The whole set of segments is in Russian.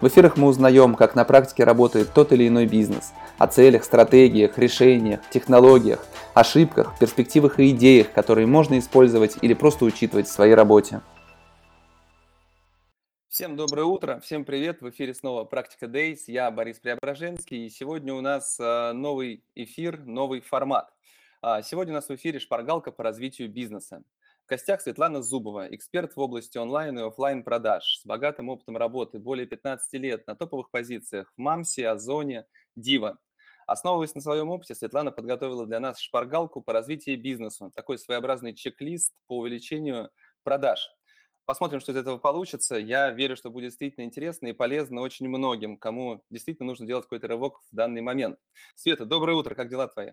В эфирах мы узнаем, как на практике работает тот или иной бизнес – о целях, стратегиях, решениях, технологиях, ошибках, перспективах и идеях, которые можно использовать или просто учитывать в своей работе. Всем доброе утро, всем привет, в эфире снова «Практика Days», я Борис Преображенский, и сегодня у нас а, новый эфир, новый формат. А, сегодня у нас в эфире шпаргалка по развитию бизнеса. В гостях Светлана Зубова, эксперт в области онлайн и офлайн продаж с богатым опытом работы, более 15 лет на топовых позициях в МАМСе, Озоне, Дива. Основываясь на своем опыте, Светлана подготовила для нас шпаргалку по развитию бизнеса, такой своеобразный чек-лист по увеличению продаж. Посмотрим, что из этого получится. Я верю, что будет действительно интересно и полезно очень многим, кому действительно нужно делать какой-то рывок в данный момент. Света, доброе утро, как дела твои?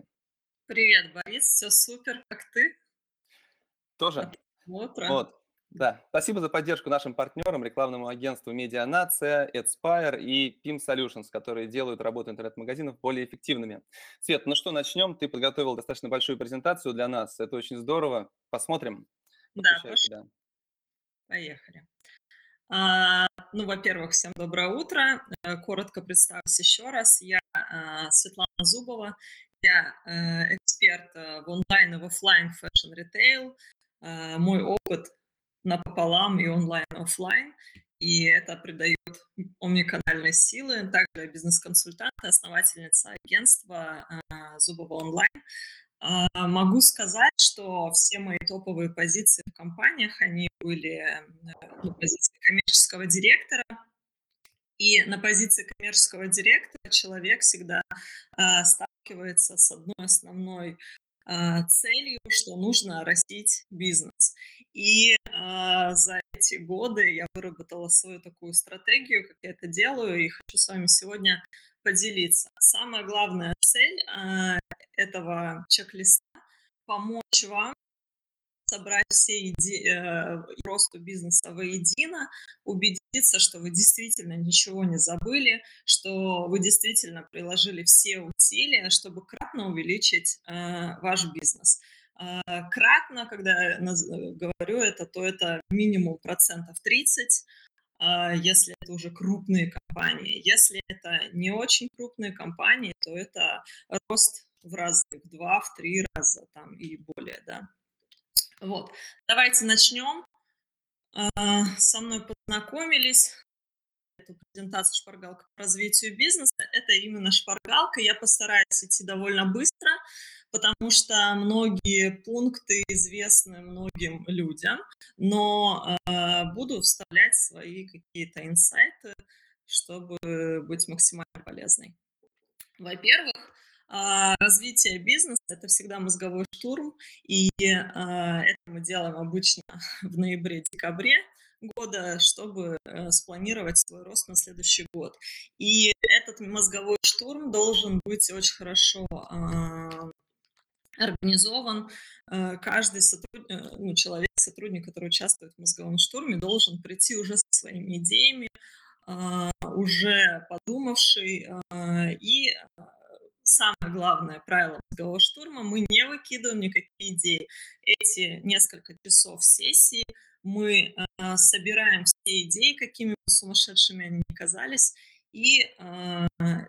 Привет, Борис, все супер, как ты? Тоже. Утро. Вот. Да, спасибо за поддержку нашим партнерам, рекламному агентству Медианация, Adspire и PIM Solutions, которые делают работу интернет-магазинов более эффективными. Свет, ну что, начнем. Ты подготовила достаточно большую презентацию для нас. Это очень здорово. Посмотрим. Да, да. поехали. А, ну, во-первых, всем доброе утро. Э, коротко представлюсь еще раз. Я а, Светлана Зубова. Я а, эксперт э, в онлайн и в офлайн fashion retail. Мой опыт напополам и онлайн, и офлайн. И это придает омниканальной силы. Также бизнес-консультант, основательница агентства а, Зубова онлайн. А, могу сказать, что все мои топовые позиции в компаниях, они были ну, позиции коммерческого директора, и на позиции коммерческого директора человек всегда э, сталкивается с одной основной э, целью, что нужно растить бизнес. И э, за эти годы я выработала свою такую стратегию, как я это делаю, и хочу с вами сегодня поделиться. Самая главная цель э, этого чек-листа – помочь вам собрать все идеи э, росту бизнеса воедино, убедиться, что вы действительно ничего не забыли, что вы действительно приложили все усилия, чтобы кратно увеличить э, ваш бизнес. А, кратно, когда я говорю это, то это минимум процентов 30, а, если это уже крупные компании. Если это не очень крупные компании, то это рост в разы, в два, в три раза там и более, да. Вот, давайте начнем. А, со мной познакомились. Эту презентацию «Шпаргалка по развитию бизнеса». Это именно шпаргалка. Я постараюсь идти довольно быстро потому что многие пункты известны многим людям, но э, буду вставлять свои какие-то инсайты, чтобы быть максимально полезной. Во-первых, развитие бизнеса – это всегда мозговой штурм, и э, это мы делаем обычно в ноябре-декабре, года, чтобы э, спланировать свой рост на следующий год. И этот мозговой штурм должен быть очень хорошо э, организован. Э, каждый сотруд... Э, ну, человек, сотрудник, который участвует в мозговом штурме, должен прийти уже со своими идеями, а, уже подумавший. А, и самое главное правило мозгового штурма – мы не выкидываем никакие идеи. Эти несколько часов сессии мы а, собираем все идеи, какими бы сумасшедшими они ни казались, и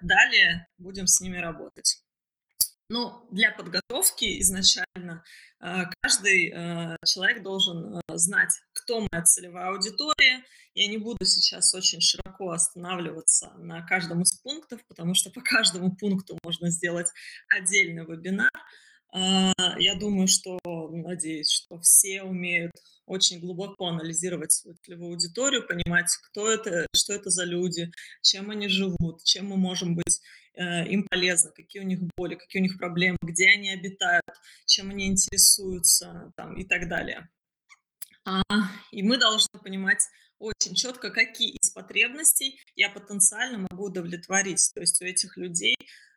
далее будем с ними работать. Ну, для подготовки изначально э, каждый э, человек должен э, знать, кто моя целевая аудитория. Я не буду сейчас очень широко останавливаться на каждом из пунктов, потому что по каждому пункту можно сделать отдельный вебинар. Я думаю, что, надеюсь, что все умеют очень глубоко анализировать свою целевую аудиторию, понимать, кто это, что это за люди, чем они живут, чем мы можем быть Э, им полезно, какие у них боли, какие у них проблемы, где они обитают, чем они интересуются там, и так далее. А, и мы должны понимать очень четко, какие из потребностей я потенциально могу удовлетворить. То есть у этих людей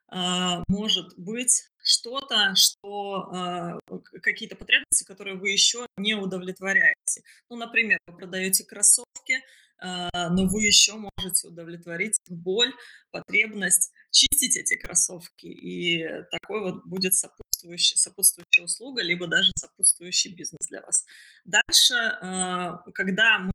а, может быть что-то, что а, какие-то потребности, которые вы еще не удовлетворяете. Ну, например, вы продаете кроссовки, а, но вы еще можете удовлетворить боль, потребность чистить эти кроссовки, и такой вот будет сопутствующий, сопутствующая услуга, либо даже сопутствующий бизнес для вас. Дальше, когда мы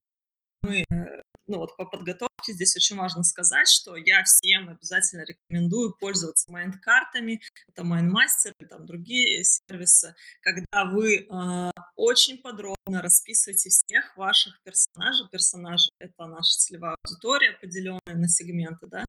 э, ну вот по подготовке здесь очень важно сказать, что я всем обязательно рекомендую пользоваться майнд-картами, это Майндмастер и там другие сервисы, когда вы э, очень подробно расписываете всех ваших персонажей. Персонажи — это наша целевая аудитория, поделенная на сегменты, да,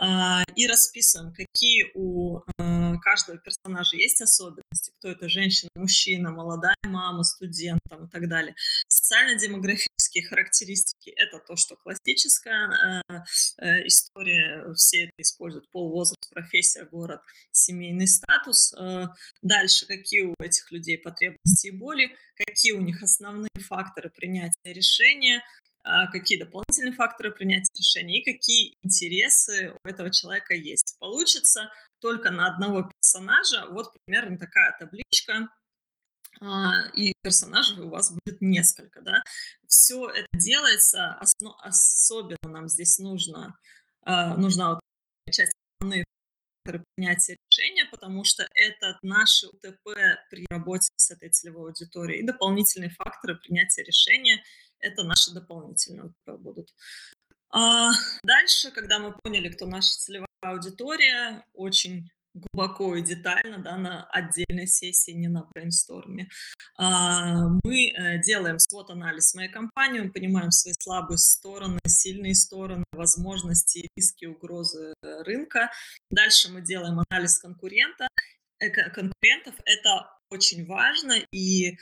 э, и расписываем, какие у э, каждого персонажа есть особенности, кто это женщина, мужчина, молодая мама, студент там, и так далее. Социально-демографические характеристики — это то, что классическая э, э, история, все это используют, пол, возраст, профессия, город, семейный статус. Э, дальше, какие у этих людей потребности и боли, какие у них основные факторы принятия решения, а, какие дополнительные факторы принятия решения и какие интересы у этого человека есть. Получится только на одного персонажа вот примерно такая табличка, и персонажей у вас будет несколько, да. Все это делается, осно, особенно нам здесь нужно, а, нужна вот часть основные принятия решения, потому что это наши УТП при работе с этой целевой аудиторией. И дополнительные факторы принятия решения – это наши дополнительные УТП будут. А дальше, когда мы поняли, кто наша целевая аудитория, очень глубоко и детально, да, на отдельной сессии, не на брейнсторме. А, мы э, делаем свод-анализ моей компании, мы понимаем свои слабые стороны, сильные стороны, возможности, риски, угрозы э, рынка. Дальше мы делаем анализ конкурента, э, конкурентов. Это очень важно, и э,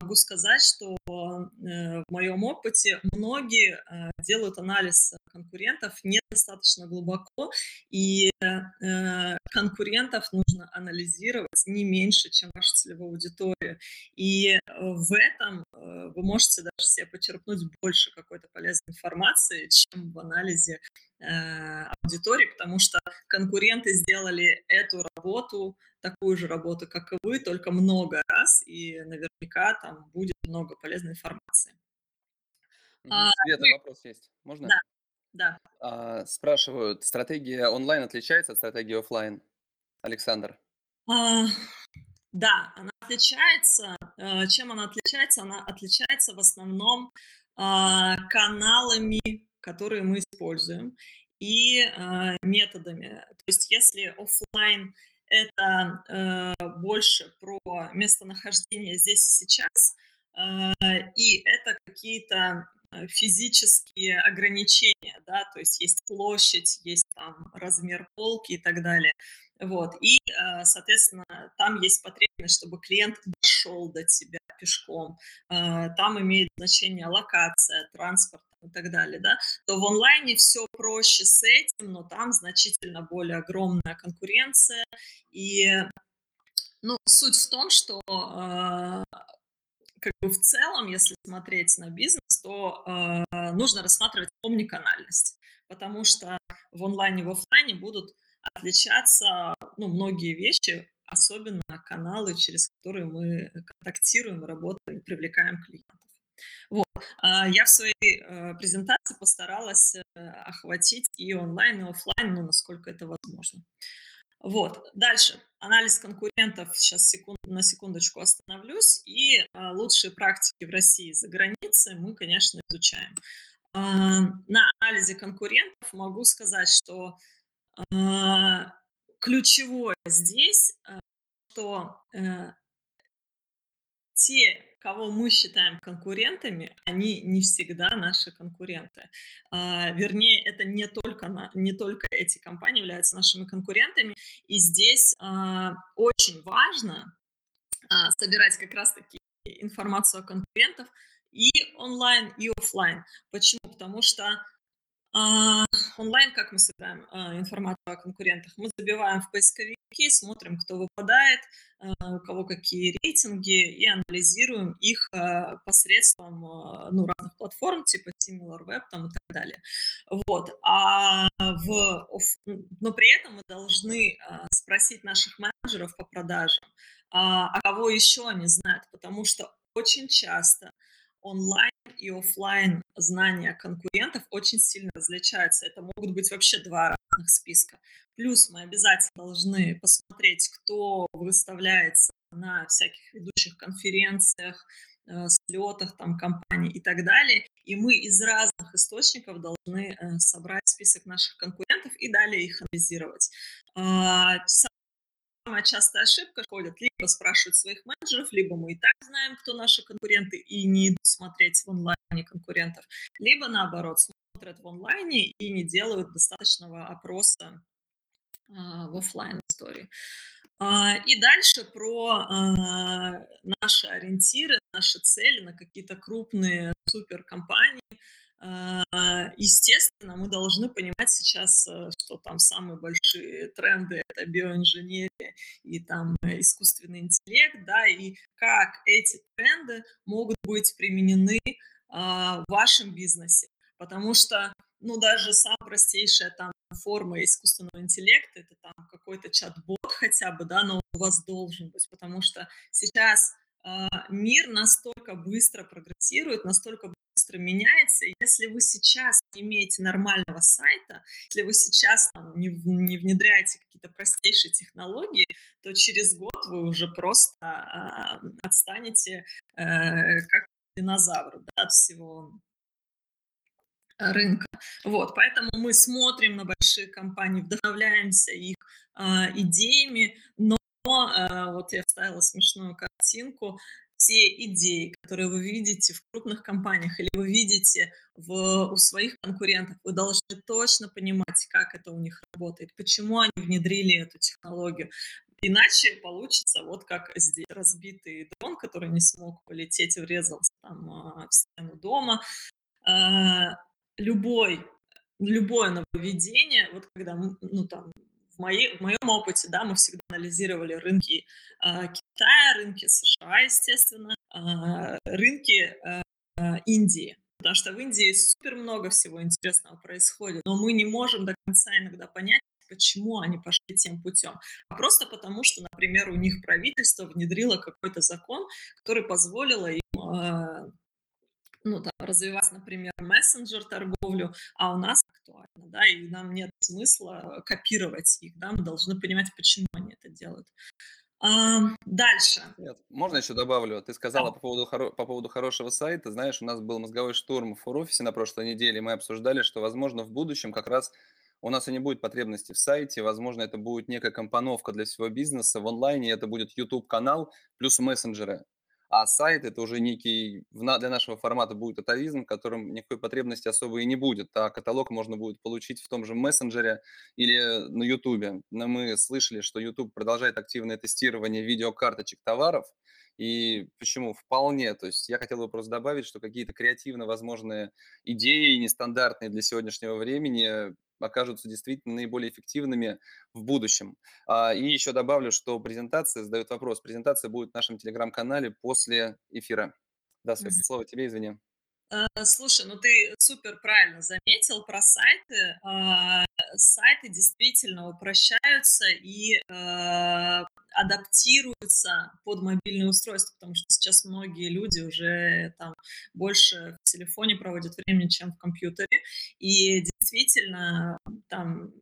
могу сказать, что э, в моем опыте многие э, делают анализ конкурентов недостаточно глубоко, и э, конкурентов нужно анализировать не меньше, чем вашу целевую аудиторию. И в этом э, вы можете даже себе почерпнуть больше какой-то полезной информации, чем в анализе э, аудитории, потому что конкуренты сделали эту работу такую же работу, как и вы, только много раз, и наверняка там будет много полезной информации. А, Света, вы... вопрос есть. Можно? Да, да. А, спрашивают, стратегия онлайн отличается от стратегии офлайн? Александр. А, да, она отличается. Э, чем она отличается? Она отличается в основном а, каналами, которые мы используем, и а, методами. То есть если офлайн это э, больше про местонахождение здесь и сейчас, э, и это какие-то э, физические ограничения, да, то есть есть площадь, есть там размер полки и так далее. Вот. И, э, соответственно, там есть потребность, чтобы клиент дошел до тебя пешком. Э, там имеет значение локация, транспорт и так далее, да, то в онлайне все проще с этим, но там значительно более огромная конкуренция. И, ну, суть в том, что э, как бы в целом, если смотреть на бизнес, то э, нужно рассматривать омниканальность, потому что в онлайне и в офлайне будут отличаться ну, многие вещи, особенно каналы, через которые мы контактируем, работаем, привлекаем клиентов. Вот. А я в своей э, презентации постаралась э, охватить и онлайн, и офлайн, ну, насколько это возможно. Вот. Дальше. Анализ конкурентов. Сейчас секунд, на секундочку остановлюсь. И э, лучшие практики в России и за границей мы, конечно, изучаем. На анализе конкурентов могу сказать, что ключевое здесь, что те кого мы считаем конкурентами, они не всегда наши конкуренты. А, вернее, это не только, не только эти компании являются нашими конкурентами. И здесь а, очень важно а, собирать как раз-таки информацию о конкурентах и онлайн, и офлайн. Почему? Потому что онлайн, как мы собираем информацию о конкурентах? Мы забиваем в поисковик звонки, смотрим, кто выпадает, э, у кого какие рейтинги, и анализируем их э, посредством ну, разных платформ, типа SimilarWeb там, и так далее. Вот. А в, но при этом мы должны спросить наших менеджеров по продажам, а, а кого еще они знают, потому что очень часто онлайн и офлайн знания конкурентов очень сильно различаются. Это могут быть вообще два разных списка. Плюс мы обязательно должны посмотреть, кто выставляется на всяких ведущих конференциях, э, слетах там компаний и так далее. И мы из разных источников должны э, собрать список наших конкурентов и далее их анализировать. А, самая частая ошибка ходят, либо спрашивают своих менеджеров, либо мы и так знаем, кто наши конкуренты, и не идут смотреть в онлайне конкурентов, либо наоборот, смотрят в онлайне и не делают достаточного опроса а, в офлайн истории. А, и дальше про а, наши ориентиры, наши цели на какие-то крупные суперкомпании, естественно, мы должны понимать сейчас, э, что там самые большие тренды – это биоинженерия и там искусственный интеллект, да, и как эти тренды могут быть применены а, в вашем бизнесе. Потому что, ну, даже самая простейшая там форма искусственного интеллекта – это там какой-то чат-бот хотя бы, да, но у вас должен быть, потому что сейчас а, мир настолько быстро прогрессирует, настолько быстро меняется. Если вы сейчас не имеете нормального сайта, если вы сейчас там, не, не внедряете какие-то простейшие технологии, то через год вы уже просто а, отстанете э, как динозавр да, от всего рынка. Вот, поэтому мы смотрим на большие компании, вдохновляемся их э, идеями, но э, вот я вставила смешную картинку те идеи, которые вы видите в крупных компаниях или вы видите в, у своих конкурентов, вы должны точно понимать, как это у них работает, почему они внедрили эту технологию. Иначе получится вот как здесь разбитый дрон, который не смог полететь, врезался там а, в стену дома. А, любой, любое нововведение, вот когда, ну там, в, моей, в моем опыте, да, мы всегда анализировали рынки э, Китая, рынки США, естественно, э, рынки э, Индии. Потому что в Индии супер много всего интересного происходит, но мы не можем до конца иногда понять, почему они пошли тем путем. А просто потому, что, например, у них правительство внедрило какой-то закон, который позволило им ну, там, развивать, например, мессенджер торговлю, а у нас актуально, да, и нам нет смысла копировать их, да, мы должны понимать, почему они это делают. А, дальше. Нет, можно еще добавлю? Ты сказала да. по, поводу, по поводу хорошего сайта. Знаешь, у нас был мозговой штурм в офисе на прошлой неделе, мы обсуждали, что, возможно, в будущем как раз у нас и не будет потребности в сайте, возможно, это будет некая компоновка для всего бизнеса. В онлайне это будет YouTube-канал плюс мессенджеры. А сайт это уже некий, для нашего формата будет атовизм, в котором никакой потребности особо и не будет. А каталог можно будет получить в том же мессенджере или на YouTube. Но мы слышали, что YouTube продолжает активное тестирование видеокарточек товаров. И почему? Вполне. То есть я хотел бы просто добавить, что какие-то креативно возможные идеи, нестандартные для сегодняшнего времени, окажутся действительно наиболее эффективными в будущем. А, и еще добавлю, что презентация, задают вопрос, презентация будет в нашем телеграм-канале после эфира. Да, Свет, слово тебе, извини. Э, слушай, ну ты супер правильно заметил про сайты. А, сайты действительно упрощаются и э, адаптируются под мобильное устройство, потому что сейчас многие люди уже там больше в телефоне проводят времени, чем в компьютере. И действительно там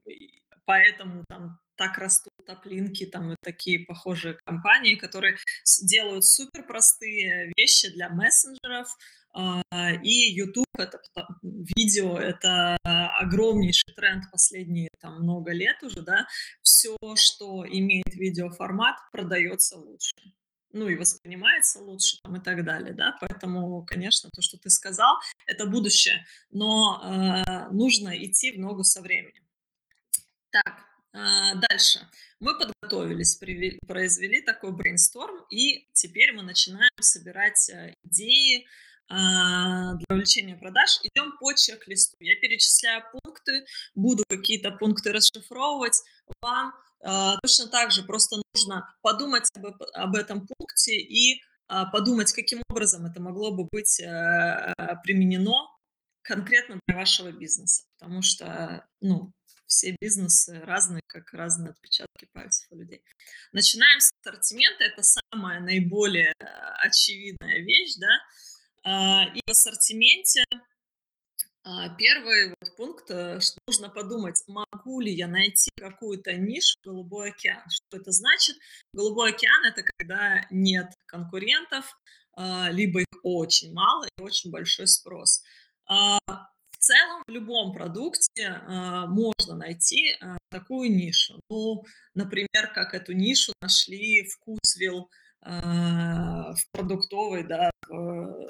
поэтому там так растут топлинки там и такие похожие компании, которые делают супер простые вещи для мессенджеров, а, и YouTube это видео, это огромнейший тренд последние там много лет уже, да. Все, что имеет видеоформат, продается лучше ну и воспринимается лучше там, и так далее, да, поэтому, конечно, то, что ты сказал, это будущее, но э, нужно идти в ногу со временем. Так, дальше. Мы подготовились, произвели такой брейнсторм, и теперь мы начинаем собирать э, идеи, а, для увеличения продаж. Идем по чек-листу. Я перечисляю пункты, буду какие-то пункты расшифровывать. Вам а, точно так же просто нужно подумать об, об этом пункте и а, подумать, каким образом это могло бы быть э, применено конкретно для вашего бизнеса, потому что, ну, все бизнесы разные, как разные отпечатки пальцев у людей. Начинаем с ассортимента, это самая наиболее э, очевидная вещь, да, а, и в ассортименте а, первый вот пункт, э, что нужно подумать, могу ли я найти какую-то нишу «Голубой океан». Что это значит? «Голубой океан» — это когда нет конкурентов, а, либо их очень мало и очень большой спрос. А, в целом в любом продукте можно найти такую нишу. Ну, например, как эту нишу нашли вкусвилл в продуктовой, да, в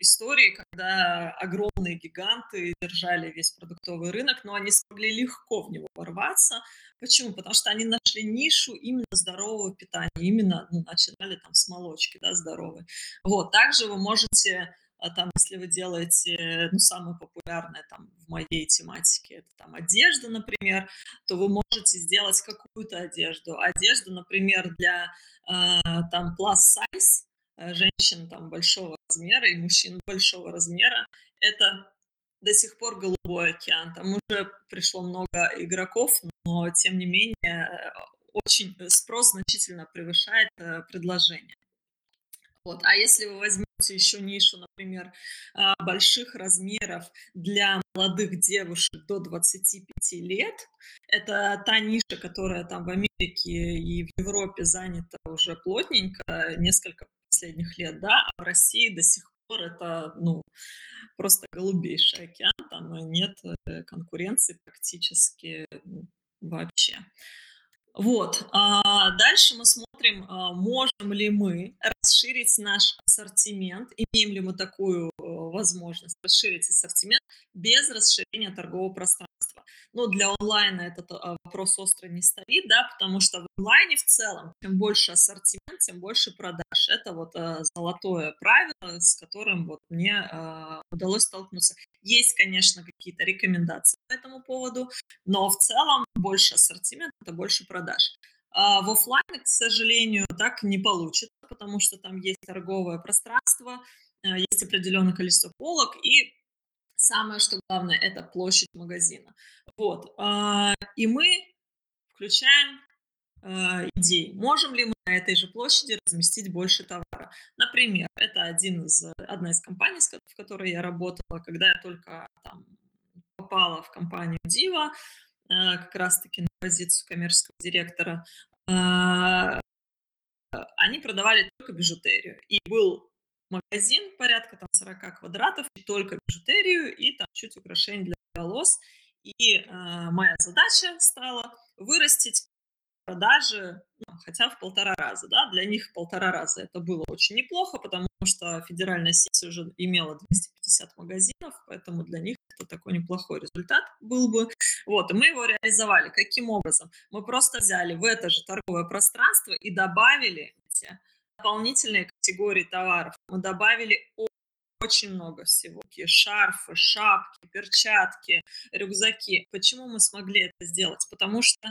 истории, когда огромные гиганты держали весь продуктовый рынок, но они смогли легко в него ворваться. Почему? Потому что они нашли нишу именно здорового питания, именно ну, начинали там с молочки, да, здоровой. Вот, также вы можете а, там, если вы делаете, ну, самое популярное там в моей тематике, это там одежда, например, то вы можете сделать какую-то одежду. Одежду, например, для э, там plus size, Э, женщин там большого размера и мужчин большого размера, это до сих пор голубой океан. Там уже пришло много игроков, но тем не менее очень э, спрос значительно превышает э, предложение. Вот. А если вы возьмете еще нишу, например, больших размеров для молодых девушек до 25 лет, это та ниша, которая там в Америке и в Европе занята уже плотненько, несколько последних лет, да, а в России до сих пор это, ну, просто голубейший океан, там нет э, конкуренции практически вообще. Вот, а дальше мы смотрим, а, можем ли мы расширить наш ассортимент, имеем ли мы такую э, возможность расширить ассортимент без расширения торгового пространства. Но для онлайна этот а, вопрос остро не стоит, да, потому что в онлайне в целом, чем больше ассортимент, тем больше продаж. Это вот э, золотое правило, с которым вот мне э, удалось столкнуться. Есть, конечно, какие-то рекомендации по этому поводу, но в целом больше ассортимент – это больше продаж. А в офлайне, к сожалению, так не получится, потому что там есть торговое пространство, есть определенное количество полок, и Самое, что главное, это площадь магазина. Вот. А, и мы включаем а, идеи. Можем ли мы на этой же площади разместить больше товара? Например, это один из, одна из компаний, в которой я работала, когда я только там, попала в компанию Дива, а, как раз-таки на позицию коммерческого директора, они продавали только бижутерию. И был магазин порядка там 40 квадратов, и только бижутерию и там чуть украшений для волос. И э, моя задача стала вырастить продажи ну, хотя в полтора раза. Да? Для них полтора раза это было очень неплохо, потому что федеральная сеть уже имела 250 магазинов, поэтому для них это такой неплохой результат был бы. Вот, и мы его реализовали. Каким образом? Мы просто взяли в это же торговое пространство и добавили эти дополнительные категории товаров. Мы добавили очень много всего. Шарфы, шапки, перчатки, рюкзаки. Почему мы смогли это сделать? Потому что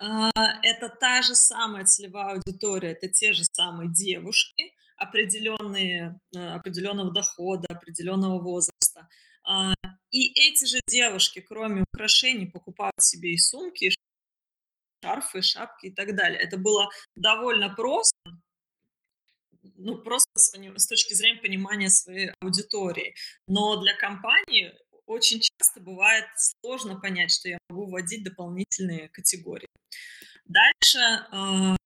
э, это та же самая целевая аудитория, это те же самые девушки, определенные, э, определенного дохода, определенного возраста. Э, и эти же девушки, кроме украшений, покупают себе и сумки, и шарфы, шапки и так далее. Это было довольно просто, ну, просто с, с точки зрения понимания своей аудитории. Но для компании очень часто бывает сложно понять, что я могу вводить дополнительные категории. Дальше, а,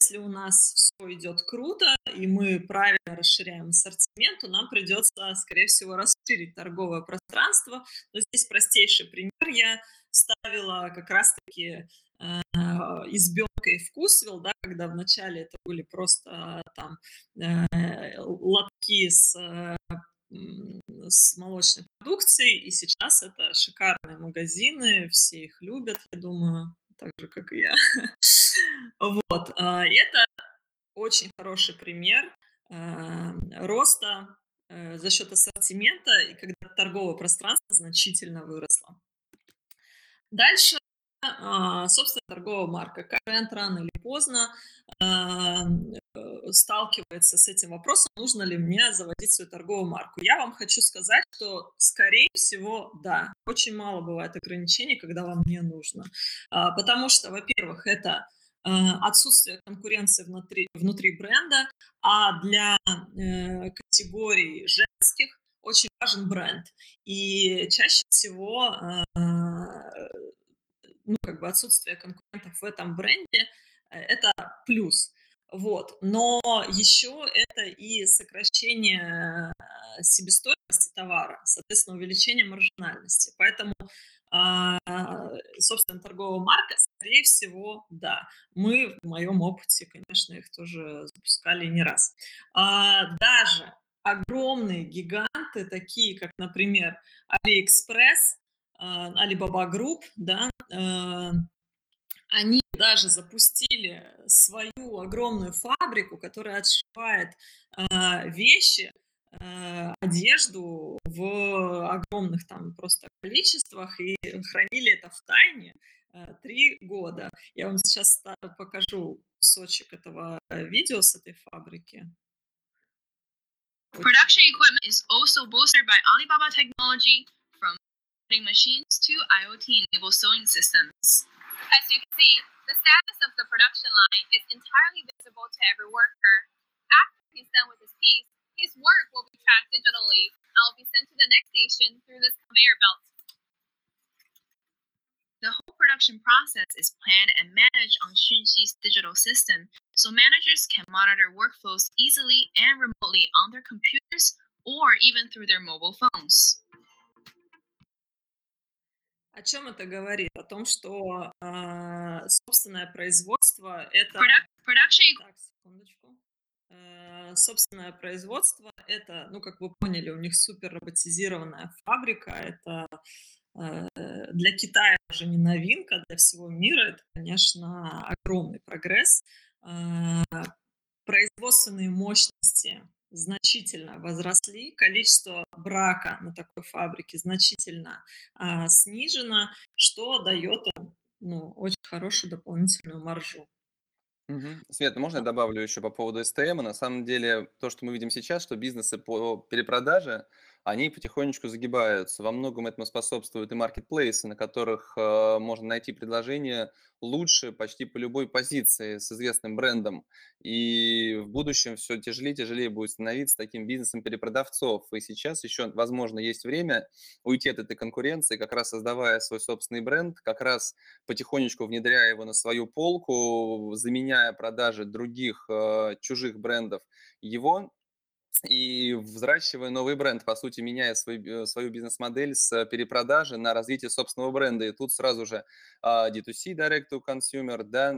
если у нас все идет круто, и мы правильно расширяем ассортимент, то нам придется, скорее всего, расширить торговое пространство. Но здесь простейший пример я ставила как раз-таки э, избенкой вкусвил, да, когда вначале это были просто там э, лотки с э, с молочной продукцией, и сейчас это шикарные магазины, все их любят, я думаю, так же, как и я. Вот, а, и это очень хороший пример э, роста за счет ассортимента, и когда торговое пространство значительно выросло. Дальше а, собственно, торговая марка. Бренд рано или поздно а, сталкивается с этим вопросом, нужно ли мне заводить свою торговую марку. Я вам хочу сказать, что, скорее всего, да. Очень мало бывает ограничений, когда вам не нужно. А, потому что, во-первых, это отсутствие конкуренции внутри, внутри бренда, а для э, категорий женских очень важен бренд. И чаще всего ну, как бы отсутствие конкурентов в этом бренде э, – это плюс. Вот. Но еще это и сокращение э, себестоимости товара, соответственно, увеличение маржинальности. Поэтому, а, собственно, торговая марка, скорее всего, да. Мы в моем опыте, конечно, их тоже запускали не раз. А, даже огромные гиганты, такие как, например, AliExpress, Alibaba Group, да, а, они даже запустили свою огромную фабрику, которая отшивает а, вещи, одежду в огромных там просто количествах и хранили это в тайне три года. Я вам сейчас покажу кусочек этого видео с этой фабрики. Production equipment is also bolstered by Alibaba Technology, machines to IoT-enabled sewing systems. As you can see, the status of the production line is entirely visible to every worker. After he's done with his piece, his work will be tracked digitally and will be sent to the next station through this conveyor belt. The whole production process is planned and managed on Xunxi's digital system, so managers can monitor workflows easily and remotely on their computers or even through their mobile phones. О чем это говорит? О том, что э, собственное производство это... Production. Так, секундочку. Э, собственное производство это, ну, как вы поняли, у них супер роботизированная фабрика. Это э, для Китая уже не новинка, для всего мира это, конечно, огромный прогресс. Э, производственные мощности значительно возросли, количество брака на такой фабрике значительно а, снижено, что дает ну, очень хорошую дополнительную маржу. Угу. Света, можно я добавлю еще по поводу СТМ? На самом деле, то, что мы видим сейчас, что бизнесы по перепродаже, они потихонечку загибаются. Во многом этому способствуют и маркетплейсы, на которых э, можно найти предложение лучше почти по любой позиции с известным брендом. И в будущем все тяжелее и тяжелее будет становиться таким бизнесом перепродавцов. И сейчас еще, возможно, есть время уйти от этой конкуренции, как раз создавая свой собственный бренд, как раз потихонечку внедряя его на свою полку, заменяя продажи других э, чужих брендов его и взращивая новый бренд, по сути, меняя свой, э, свою бизнес-модель с перепродажи на развитие собственного бренда. И тут сразу же а, D2C, Direct to Consumer, да,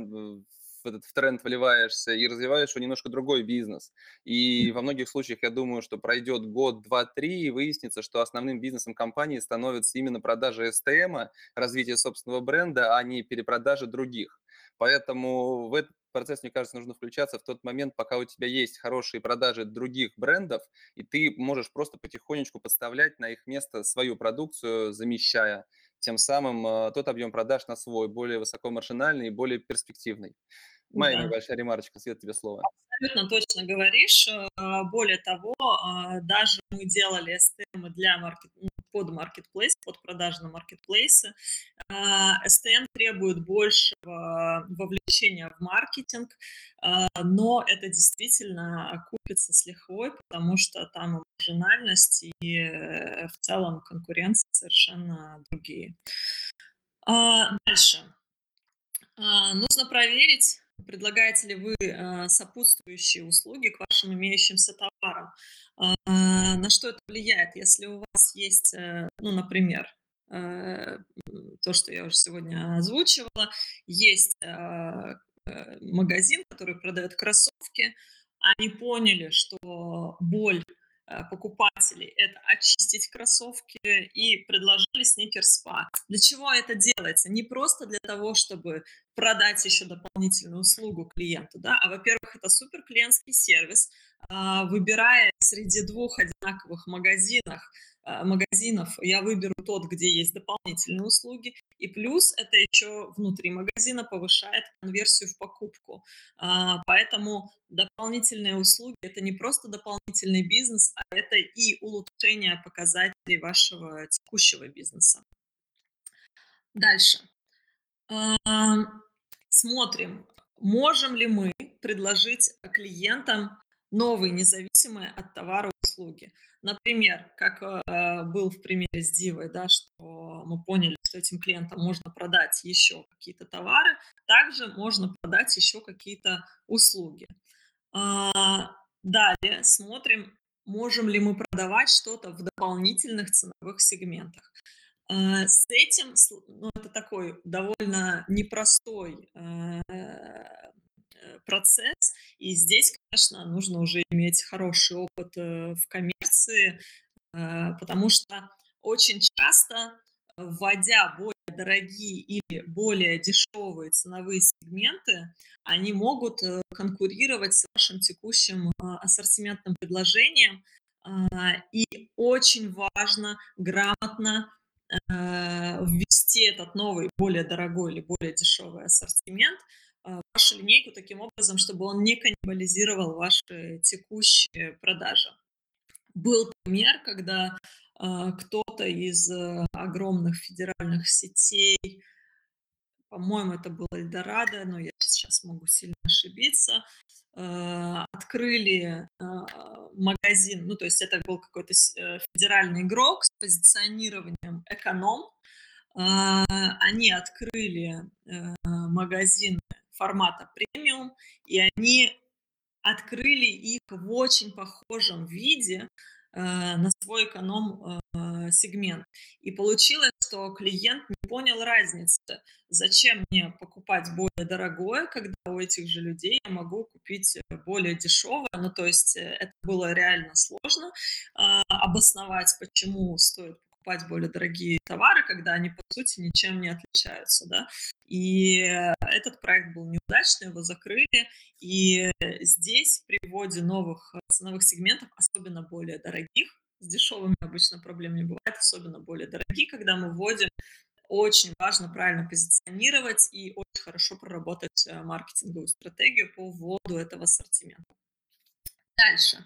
в этот в тренд вливаешься и развиваешь уже немножко другой бизнес. И во многих случаях я думаю, что пройдет год, два, три, и выяснится, что основным бизнесом компании становится именно продажа STM, развитие собственного бренда, а не перепродажа других. Поэтому в этот процесс, мне кажется, нужно включаться в тот момент, пока у тебя есть хорошие продажи других брендов, и ты можешь просто потихонечку подставлять на их место свою продукцию, замещая тем самым э, тот объем продаж на свой, более высокомаржинальный и более перспективный. Моя да. небольшая ремарочка, Свет, тебе слово. Абсолютно точно говоришь. Э, более того, э, даже мы делали STM для маркет, ну, под маркетплейс, под продажи на маркетплейсы. STM требует большего вовлечения в маркетинг, но это действительно окупится с лихвой, потому что там маржинальность и в целом конкуренция совершенно другие. Дальше. Нужно проверить, Предлагаете ли вы э, сопутствующие услуги к вашим имеющимся товарам? Э, на что это влияет? Если у вас есть, э, ну, например, то, что я уже сегодня озвучивала, есть магазин, который продает кроссовки, они поняли, что боль покупателей – это очистить кроссовки и предложили сникерс спа. Для чего это делается? Не просто для того, чтобы продать еще дополнительную услугу клиенту, да, а, во-первых, это супер клиентский сервис, а, выбирая среди двух одинаковых магазинов, а, магазинов, я выберу тот, где есть дополнительные услуги, и плюс это еще внутри магазина повышает конверсию в покупку. А, поэтому дополнительные услуги – это не просто дополнительный бизнес, а это и улучшение показателей вашего текущего бизнеса. Дальше. Смотрим, можем ли мы предложить клиентам новые, независимые от товара услуги. Например, как э, был в примере с Дивой, да, что мы поняли, что этим клиентам можно продать еще какие-то товары, также можно продать еще какие-то услуги. А, далее смотрим, можем ли мы продавать что-то в дополнительных ценовых сегментах. А, с этим, ну, это такой довольно непростой э, процесс, и здесь, конечно, нужно уже иметь хороший опыт э, в коммерции, э, потому что очень часто, вводя более дорогие или более дешевые ценовые сегменты, они могут конкурировать с вашим текущим ассортиментным предложением. И очень важно грамотно Э, ввести этот новый, более дорогой или более дешевый ассортимент э, в вашу линейку таким образом, чтобы он не каннибализировал ваши текущие продажи. Был пример, когда э, кто-то из огромных федеральных сетей, по-моему, это был Эльдорадо, но я сейчас могу сильно ошибиться, Э, открыли э, магазин, ну, то есть это был какой-то э, федеральный игрок с позиционированием эконом. Они открыли магазин формата премиум, и они открыли их в очень похожем виде на свой эконом-сегмент. И получилось, что клиент не понял разницы. Зачем мне покупать более дорогое, когда у этих же людей я могу купить э, более дешевое? Ну, то есть э, это было реально сложно а, обосновать, почему стоит покупать более дорогие товары, когда они, по сути, ничем не отличаются, да. И этот проект был неудачный, его закрыли, и здесь при вводе новых ценовых сегментов, особенно более дорогих, с дешевыми обычно проблем не бывает, особенно более дорогие, когда мы вводим очень важно правильно позиционировать и очень хорошо проработать э, маркетинговую стратегию по вводу этого ассортимента. Дальше.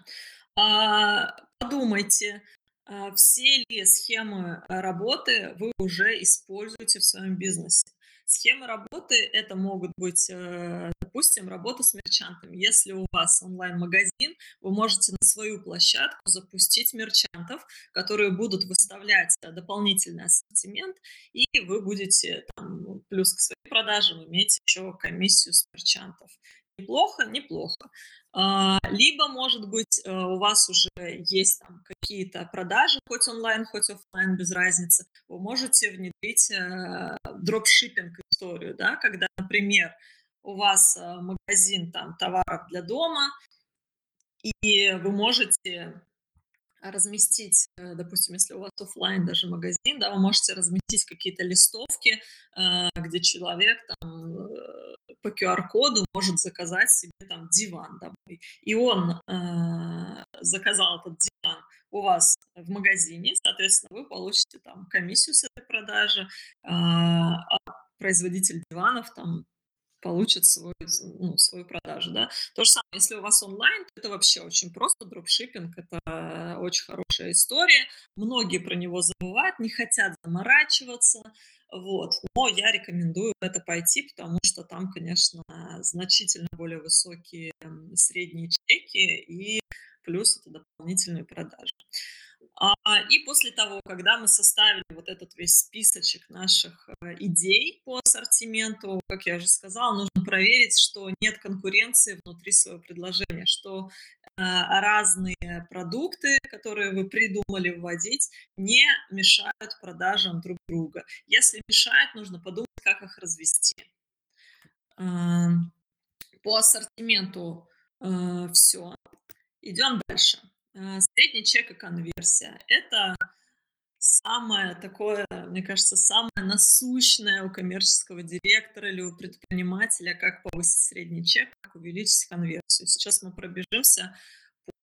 А, подумайте, а, все ли схемы работы вы уже используете в своем бизнесе. Схемы работы – это могут быть, э, допустим, работа с мерчантами. Если у вас онлайн-магазин, вы можете на свою площадку запустить мерчантов, которые будут выставлять э, дополнительный ассортимент, и вы будете там, ну, плюс к своим продажам иметь еще комиссию с мерчантов. Неплохо, неплохо. А, либо, может быть, э, у вас уже есть там какие-то продажи, хоть онлайн, хоть офлайн, без разницы. Вы можете внедрить э, дропшиппинг историю, да, когда, например, у вас э, магазин там товаров для дома, и вы можете разместить, допустим, если у вас офлайн даже магазин, да, вы можете разместить какие-то листовки, где человек там по QR-коду может заказать себе там диван домой. И он э, заказал этот диван у вас в магазине, соответственно, вы получите там комиссию с этой продажи, э, а производитель диванов там получит свой, ну, свою продажу, да. То же самое, если у вас онлайн, то это вообще очень просто, дропшиппинг, это очень хорошая история, многие про него забывают, не хотят заморачиваться, вот. Но я рекомендую в это пойти, потому что там, конечно, значительно более высокие средние чеки и плюс это дополнительные продажи. А, и после того, когда мы составили вот этот весь списочек наших э, идей по ассортименту, как я уже сказала, нужно проверить, что нет конкуренции внутри своего предложения, что э, разные продукты, которые вы придумали вводить, не мешают продажам друг друга. Если мешают, нужно подумать, как их развести. Эм, по ассортименту э, все. Идем дальше. Э, средний чек и конверсия – это самое такое, мне кажется, самое насущное у коммерческого директора или у предпринимателя, как повысить средний чек, как увеличить конверсию. Сейчас мы пробежимся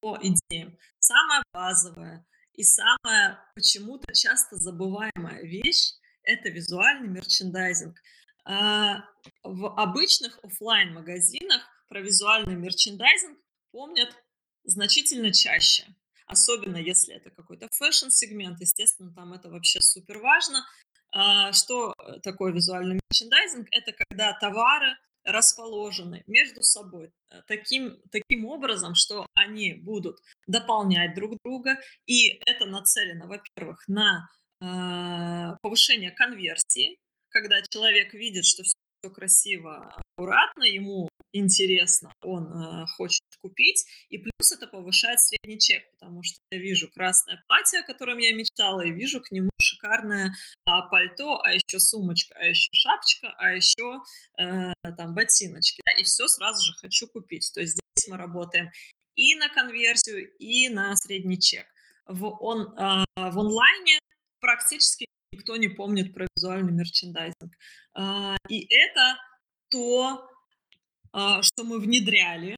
по идеям. Самое базовое и самая почему-то часто забываемая вещь – это визуальный мерчендайзинг. А, в обычных офлайн магазинах про визуальный мерчендайзинг помнят значительно чаще – особенно если это какой-то fashion-сегмент, естественно, там это вообще супер важно. А, что э, такое визуальный мерчендайзинг? Это когда товары расположены между собой э, таким, таким образом, что они будут дополнять друг друга, и это нацелено, во-первых, на э, повышение конверсии, когда человек видит, что все красиво, аккуратно, ему интересно, он э, хочет купить, и плюс это повышает средний чек, потому что я вижу красное платье, о котором я мечтала, и вижу к нему шикарное а, пальто, а еще сумочка, а еще шапочка, а еще э, там ботиночки, да, и все сразу же хочу купить. То есть здесь мы работаем и на конверсию, и на средний чек. В, он, э, в онлайне практически никто не помнит про визуальный мерчендайзинг. Э, и это то, что мы внедряли,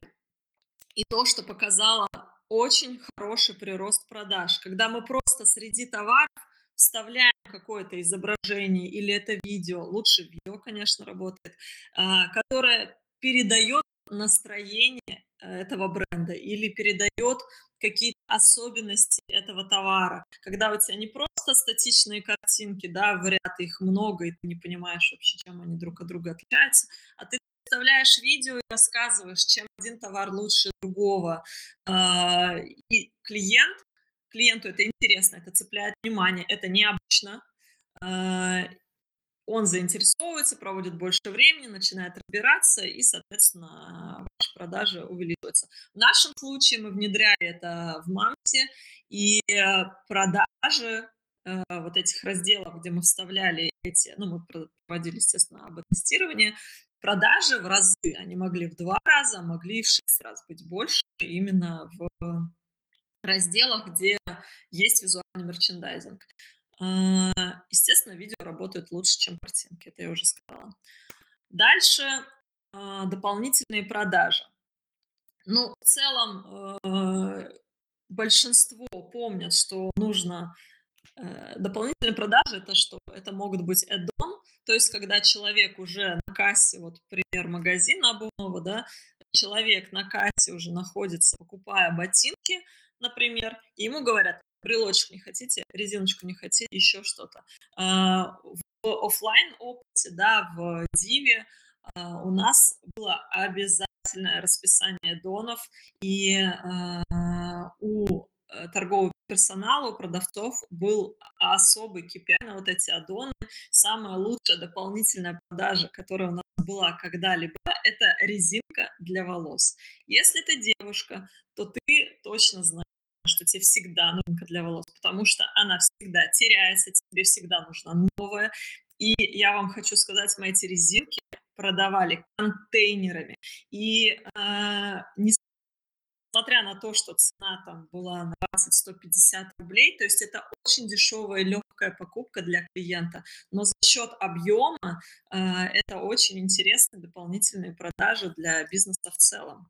и то, что показало очень хороший прирост продаж. Когда мы просто среди товаров вставляем какое-то изображение или это видео, лучше видео, конечно, работает, а, которое передает настроение э, этого бренда или передает какие-то особенности этого товара. Когда у тебя не просто статичные картинки, да, в ряд их много, и ты не понимаешь вообще, чем они друг от друга отличаются, а ты вставляешь видео и рассказываешь, чем один товар лучше другого. А, и клиент, клиенту это интересно, это цепляет внимание, это необычно. А, он заинтересовывается, проводит больше времени, начинает разбираться, и, соответственно, ваши продажи увеличиваются. В нашем случае мы внедряли это в Манте, и продажи э, вот этих разделов, где мы вставляли эти, ну, мы проводили, естественно, об тестирование, продажи в разы, они могли в два раза, могли в шесть раз быть больше именно в разделах, где есть визуальный мерчендайзинг. А, естественно, видео работает лучше, чем картинки, это я уже сказала. Дальше а, дополнительные продажи. Ну, в целом, э, большинство помнят, что нужно дополнительные продажи, это что? Это могут быть add-on, то есть, когда человек уже на кассе, вот пример магазина обувного, да, человек на кассе уже находится, покупая ботинки, например, и ему говорят, брелочек не хотите, резиночку не хотите, еще что-то. А, в офлайн опыте, да, в Диве а, у нас было обязательное расписание донов, и а, у Э, торгового персонала, у продавцов был особый KPI на вот эти аддоны. Самая лучшая дополнительная продажа, которая у нас была когда-либо, это резинка для волос. Если ты девушка, то ты точно знаешь, что тебе всегда нужна для волос, потому что она всегда теряется, тебе всегда нужна новая. И я вам хочу сказать, мы эти резинки продавали контейнерами. И э, не несмотря на то, что цена там была на 20-150 рублей, то есть это очень дешевая легкая покупка для клиента, но за счет объема э, это очень интересные дополнительные продажи для бизнеса в целом.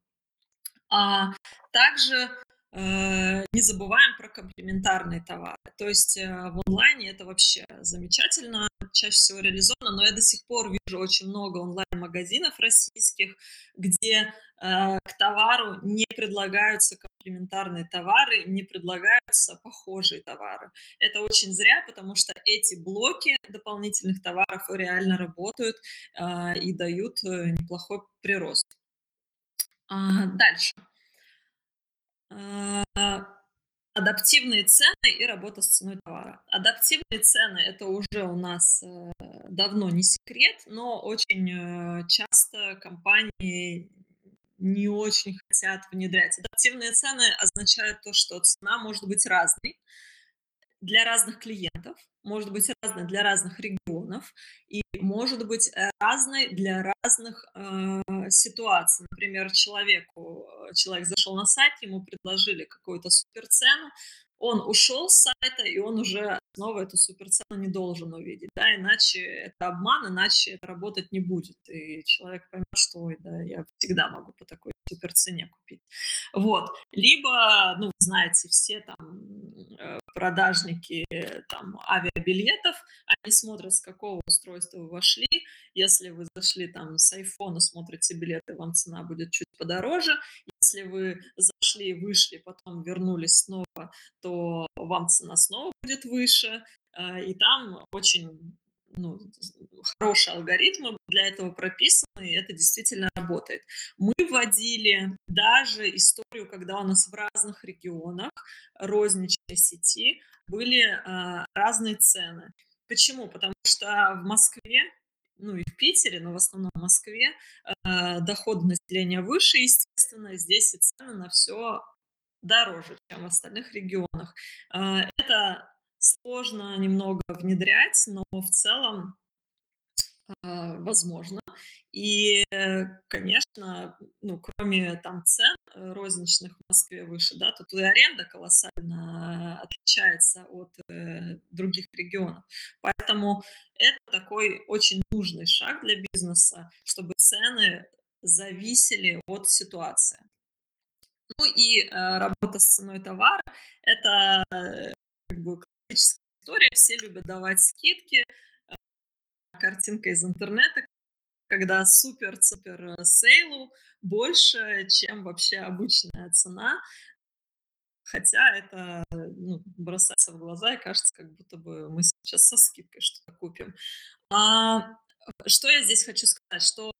А также не забываем про комплементарные товары. То есть э, в онлайне это вообще замечательно, чаще всего реализовано, но я до сих пор вижу очень много онлайн-магазинов российских, где э, к товару не предлагаются комплементарные товары, не предлагаются похожие товары. Это очень зря, потому что эти блоки дополнительных товаров реально работают и дают неплохой прирост. А, дальше. А, адаптивные цены и работа с ценой товара. Адаптивные цены – это уже у нас э, давно не секрет, но очень э, часто компании не очень хотят внедрять. Адаптивные цены означают то, что цена может быть разной для разных клиентов, может быть разной для разных регионов и может быть э, разной для разных э, ситуаций. Например, человеку, э, человек зашел на сайт, ему предложили какую-то суперцену, он ушел с сайта, и он уже снова эту суперцену не должен увидеть, да, иначе это обман, иначе это работать не будет, и человек поймет, что, ой, да, я всегда могу по такой суперцене купить. Вот. Либо, ну, знаете, все там э, продажники там авиабилетов, они смотрят, с какого устройства вы вошли, если вы зашли там с айфона, смотрите билеты, вам цена будет чуть подороже, если вы зашли, вышли, потом вернулись снова, то вам цена снова будет выше. А, и там очень ну, хорошие алгоритмы для этого прописаны, и это действительно работает. Мы вводили даже историю, когда у нас в разных регионах розничной сети были э, разные цены. Почему? Потому что в Москве ну и в Питере, но в основном в Москве, э, доходы населения выше, естественно, здесь и цены на все дороже, чем в остальных регионах. Э, это сложно немного внедрять, но в целом э, возможно. И, конечно, ну, кроме там цен э, розничных в Москве выше, да, тут и аренда колоссально отличается от э, других регионов. Поэтому это такой очень нужный шаг для бизнеса, чтобы цены зависели от ситуации. Ну и э, работа с ценой товара – это э, как бы классическая история. Все любят давать скидки. Э, картинка из интернета, когда супер-супер э, сейлу больше, чем вообще обычная цена. Хотя это ну, бросается в глаза и кажется, как будто бы мы сейчас со скидкой что-то купим. А, что я здесь хочу сказать, что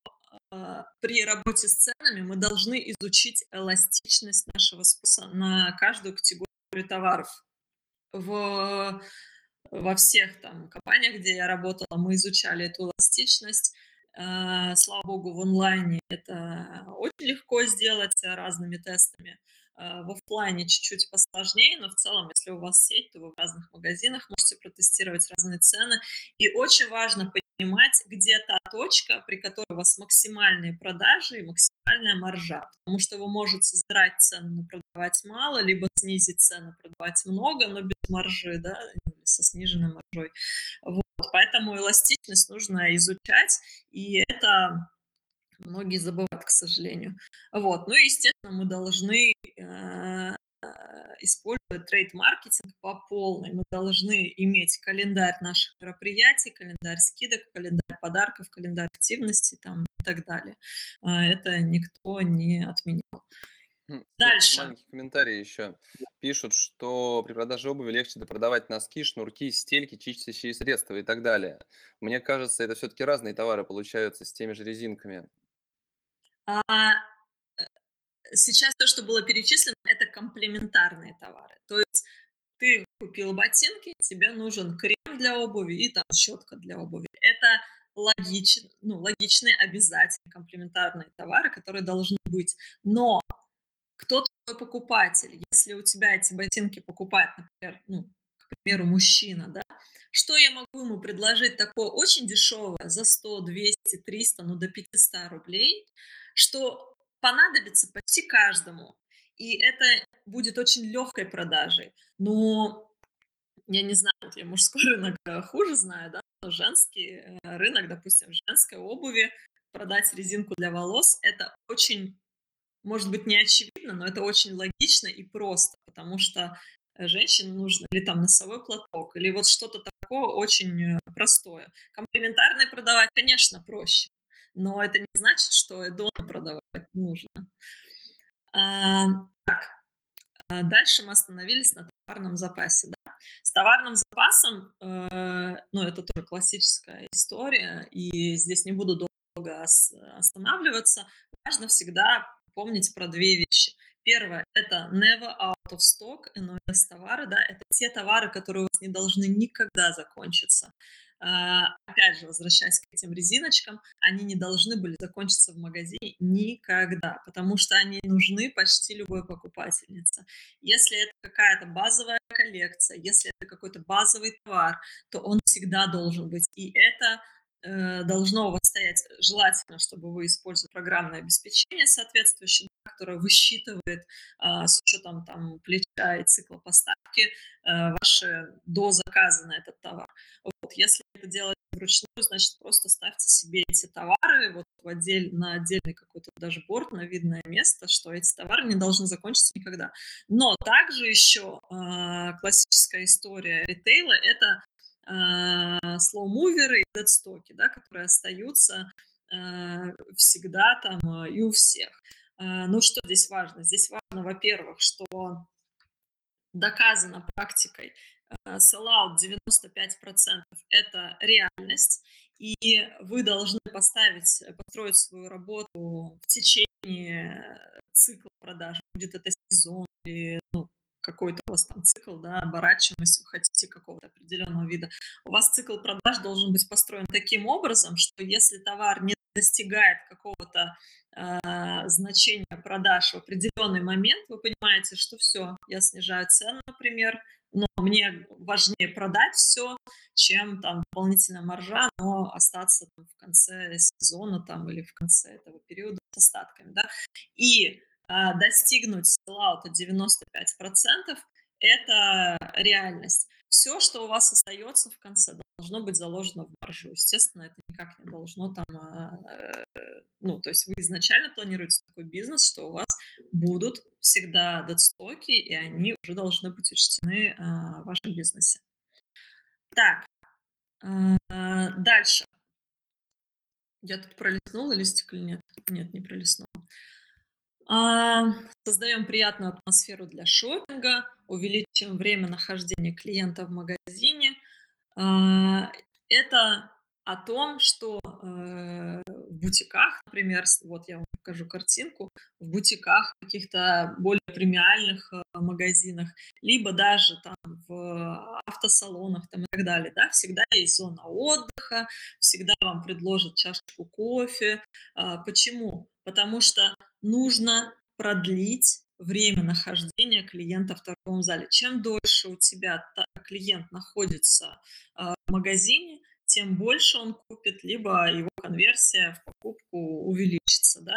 а, при работе с ценами мы должны изучить эластичность нашего спроса на каждую категорию товаров. В, во всех там компаниях, где я работала, мы изучали эту эластичность. А, слава богу, в онлайне это очень легко сделать разными тестами. А, в офлайне чуть-чуть посложнее, но в целом, если у вас сеть, то вы в разных магазинах можете протестировать разные цены. И очень важно понимать, где та точка, при которой у вас максимальные продажи и максимальная маржа. Потому что вы можете задрать цену, но продавать мало, либо снизить цену, продавать много, но без маржи, да, со сниженной маржой. Вот. Поэтому эластичность нужно изучать, и это многие забывают, к сожалению. Вот. Ну и, естественно, мы должны э, использовать трейд-маркетинг по полной. Мы должны иметь календарь наших мероприятий, календарь скидок, календарь подарков, календарь активности там, и так далее. А, это никто не отменял. Дальше. Маленький комментарий еще. Пишут, что при продаже обуви легче продавать носки, шнурки, стельки, чистящие средства и так далее. Мне кажется, это все-таки разные товары получаются с теми же резинками. А, э, сейчас то, что было перечислено, это комплементарные товары. То есть ты купил ботинки, тебе нужен крем для обуви и там щетка для обуви. Это логичн, ну, логичные обязательные комплементарные товары, которые должны быть. Но кто твой покупатель? Если у тебя эти ботинки покупает, например, ну, к примеру, мужчина, да, что я могу ему предложить такое очень дешевое за 100, 200, 300, ну до 500 рублей, что понадобится почти каждому. И это будет очень легкой продажей. Но я не знаю, вот я мужской рынок хуже знаю, да, но женский э, рынок, допустим, женской обуви, продать резинку для волос, это очень, может быть, не очевидно, но это очень логично и просто, потому что женщине нужно или там носовой платок, или вот что-то такое очень э, простое. Комплементарные продавать, конечно, проще, но это не значит, что эдон продавать нужно. А, так, а дальше мы остановились на товарном запасе. Да? С товарным запасом, э, ну, это тоже классическая история, и здесь не буду долго останавливаться. Важно всегда помнить про две вещи. Первое – это never out of stock, NOS товары, да, это те товары, которые у вас не должны никогда закончиться. А, опять же, возвращаясь к этим резиночкам, они не должны были закончиться в магазине никогда, потому что они нужны почти любой покупательнице. Если это какая-то базовая коллекция, если это какой-то базовый товар, то он всегда должен быть. И это э, должно у вас стоять желательно, чтобы вы использовали программное обеспечение соответствующее, которая высчитывает а, с учетом там плеча и цикла поставки а, ваши до заказа на этот товар. Вот, если это делать вручную, значит, просто ставьте себе эти товары вот в отдель, на отдельный какой-то даже борт, на видное место, что эти товары не должны закончиться никогда. Но также еще э, классическая история ритейла – это э, слоу-муверы и дедстоки, да, которые остаются э, всегда там и у всех. Э, ну, что здесь важно? Здесь важно, во-первых, что доказано практикой, sellout 95% это реальность, и вы должны поставить, построить свою работу в течение цикла продаж, будет это сезон или ну, какой-то у вас там цикл, да, оборачиваемость, вы хотите какого-то определенного вида. У вас цикл продаж должен быть построен таким образом, что если товар не достигает какого-то э, значения продаж в определенный момент, вы понимаете, что все, я снижаю цену, например, но мне важнее продать все, чем там дополнительная маржа, но остаться там, в конце сезона там или в конце этого периода с остатками, да, и а, достигнуть селлаута 95% это реальность. Все, что у вас остается в конце, должно быть заложено в маржу. Естественно, это никак не должно там, а, э, ну, то есть вы изначально планируете такой бизнес, что у вас будут всегда дедстоки, и они уже должны быть учтены а, в вашем бизнесе. Так, а, дальше. Я тут пролистнула листик или нет? Нет, не пролистнула. Создаем приятную атмосферу для шопинга, увеличим время нахождения клиента в магазине. Это о том, что э, в бутиках, например, вот я вам покажу картинку, в бутиках, каких-то более премиальных э, магазинах, либо даже там в автосалонах там, и так далее, да, всегда есть зона отдыха, всегда вам предложат чашечку кофе. Э, почему? Потому что нужно продлить время нахождения клиента в торговом зале. Чем дольше у тебя клиент находится э, в магазине, тем больше он купит, либо его конверсия в покупку увеличится. Да?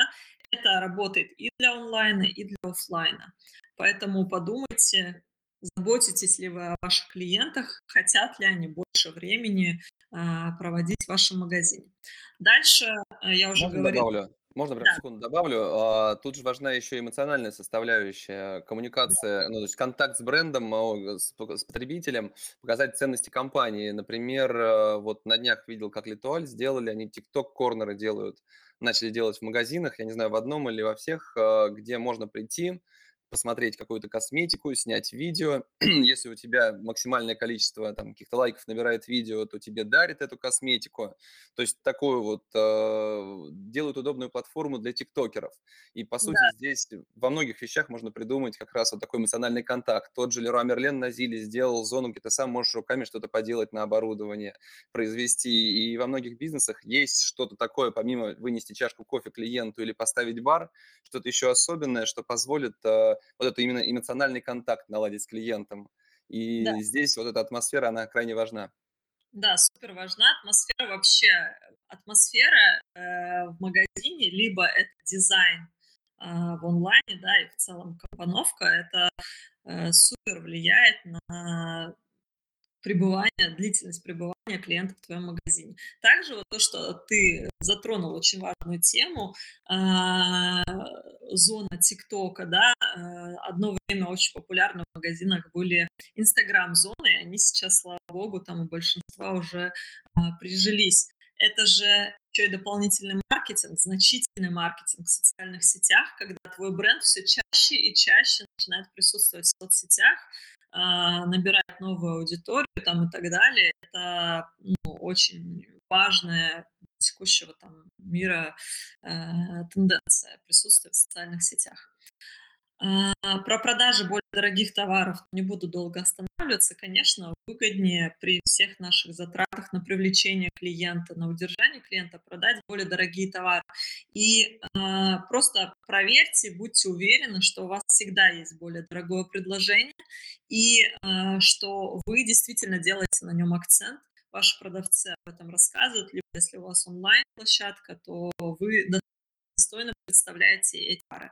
Это работает и для онлайна, и для офлайна. Поэтому подумайте, заботитесь ли вы о ваших клиентах, хотят ли они больше времени а, проводить в вашем магазине. Дальше а, я уже Можно говорила. добавлю? Можно прям Да. секунду добавлю? А, Тут же важна еще эмоциональная составляющая, коммуникация, ну, то есть контакт с брендом, с потребителем, показать ценности компании. Например, э, вот на днях видел, как Литуаль сделали, они TikTok-корнеры делают, начали делать в магазинах, я не знаю, в одном или во всех, а, где можно прийти, посмотреть какую-то косметику, снять видео. Если у тебя максимальное количество там, каких-то лайков набирает видео, то тебе дарит эту косметику. То есть такую вот э, делают удобную платформу для тиктокеров. И по сути Да, здесь во многих вещах можно придумать как раз вот такой эмоциональный контакт. Тот же Леруа Мерлен на Зиле сделал зону, где ты сам можешь руками что-то поделать на оборудование, произвести. И во многих бизнесах есть что-то такое, помимо вынести чашку кофе клиенту или поставить бар, что-то еще особенное, что позволит э, вот это именно эмоциональный контакт наладить с клиентом. да. И здесь вот эта атмосфера, она крайне важна. Да, супер важна атмосфера вообще. Атмосфера э, в магазине, либо это дизайн э, в онлайне, да, и в целом компоновка, это э, супер влияет на пребывание, длительность пребывания клиента в твоем магазине. Также вот то, что ты затронул очень важную тему, а, зона ТикТока, да, а, одно время очень популярны в магазинах были Инстаграм-зоны, они сейчас, слава богу, там у большинства уже а, прижились. Это же еще и дополнительный маркетинг, значительный маркетинг в социальных сетях, когда твой бренд все чаще и чаще начинает присутствовать в соцсетях, набирать новую аудиторию там и так далее. Это ну, очень важная текущего там мира э, тенденция присутствия в социальных сетях. А, Про продажи более дорогих товаров не буду долго останавливаться. Конечно, выгоднее при всех наших затратах на привлечение клиента, на удержание клиента продать более дорогие товары. И а, просто проверьте, будьте уверены, что у вас всегда есть более дорогое предложение и а, что вы действительно делаете на нем акцент. Ваши продавцы об этом рассказывают, либо если у вас онлайн-площадка, то вы достойно представляете эти товары.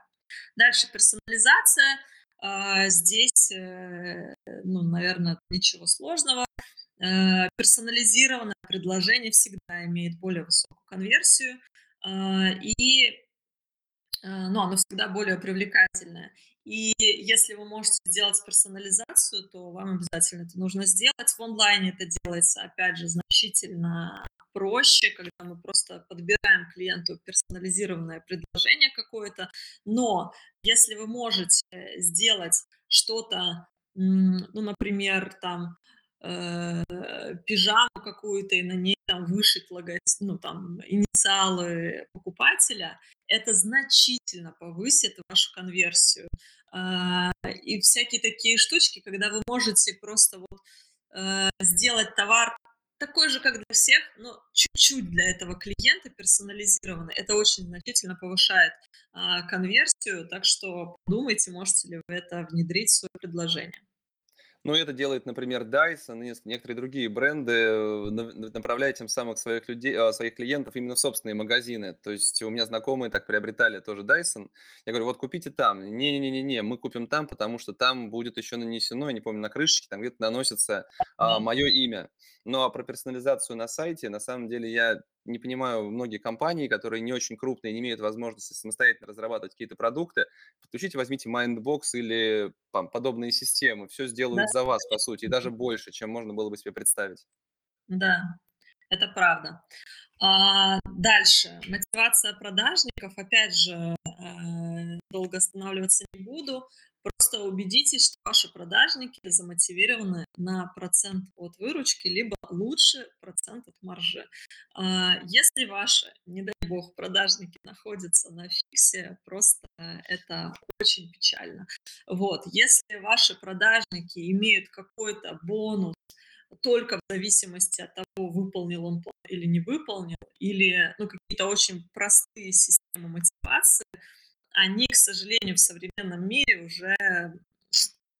Дальше персонализация. А, здесь, э, ну, наверное, ничего сложного. Э, персонализированное предложение всегда имеет более высокую конверсию, а, и ну, оно всегда более привлекательное. И если вы можете сделать персонализацию, то вам обязательно это нужно сделать. В онлайне это делается, опять же, значительно проще, когда мы просто подбираем клиенту персонализированное предложение какое-то. Но если вы можете сделать что-то, ну, например, там, э, пижаму какую-то и на ней там вышить логотип, ну, там, инициалы покупателя, это значительно повысит вашу конверсию. А, и всякие такие штучки, когда вы можете просто вот э, сделать товар такой же, как для всех, но чуть-чуть для этого клиента персонализированный. Это очень значительно повышает а, конверсию, так что подумайте, можете ли вы это внедрить в свое предложение. Ну, это делает, например, Dyson и некоторые другие бренды, э, направляя тем самых своих людей, а, своих клиентов именно в собственные магазины. То есть у меня знакомые так приобретали тоже Dyson. Я говорю, вот купите там. Не-не-не-не, мы купим там, потому что там будет еще нанесено, я не помню, на крышечке, там где-то наносится а, мое имя. Ну, а про персонализацию на сайте, на самом деле, я не понимаю многие компании, которые не очень крупные, не имеют возможности самостоятельно разрабатывать какие-то продукты, подключите, возьмите Mindbox или там, подобные системы, все сделают да. за вас, по сути, и даже больше, чем можно было бы себе представить. Да, это правда. А, дальше, мотивация продажников, опять же, э, долго останавливаться не буду. Просто убедитесь, что ваши продажники замотивированы на процент от выручки, либо лучше процент от маржи. А, если ваши, не дай бог, продажники находятся на фиксе, просто это очень печально. Вот. Если ваши продажники имеют какой-то бонус только в зависимости от того, выполнил он план или не выполнил, или ну, какие-то очень простые системы мотивации, они, к сожалению, в современном мире уже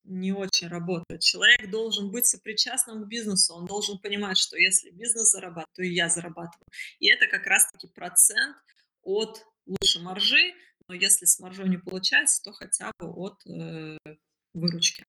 не очень работают. Человек должен быть сопричастным к бизнесу, он должен понимать, что если бизнес зарабатывает, то и я зарабатываю. И это как раз-таки процент от лучшей маржи, но если с маржой не получается, то хотя бы от э, выручки.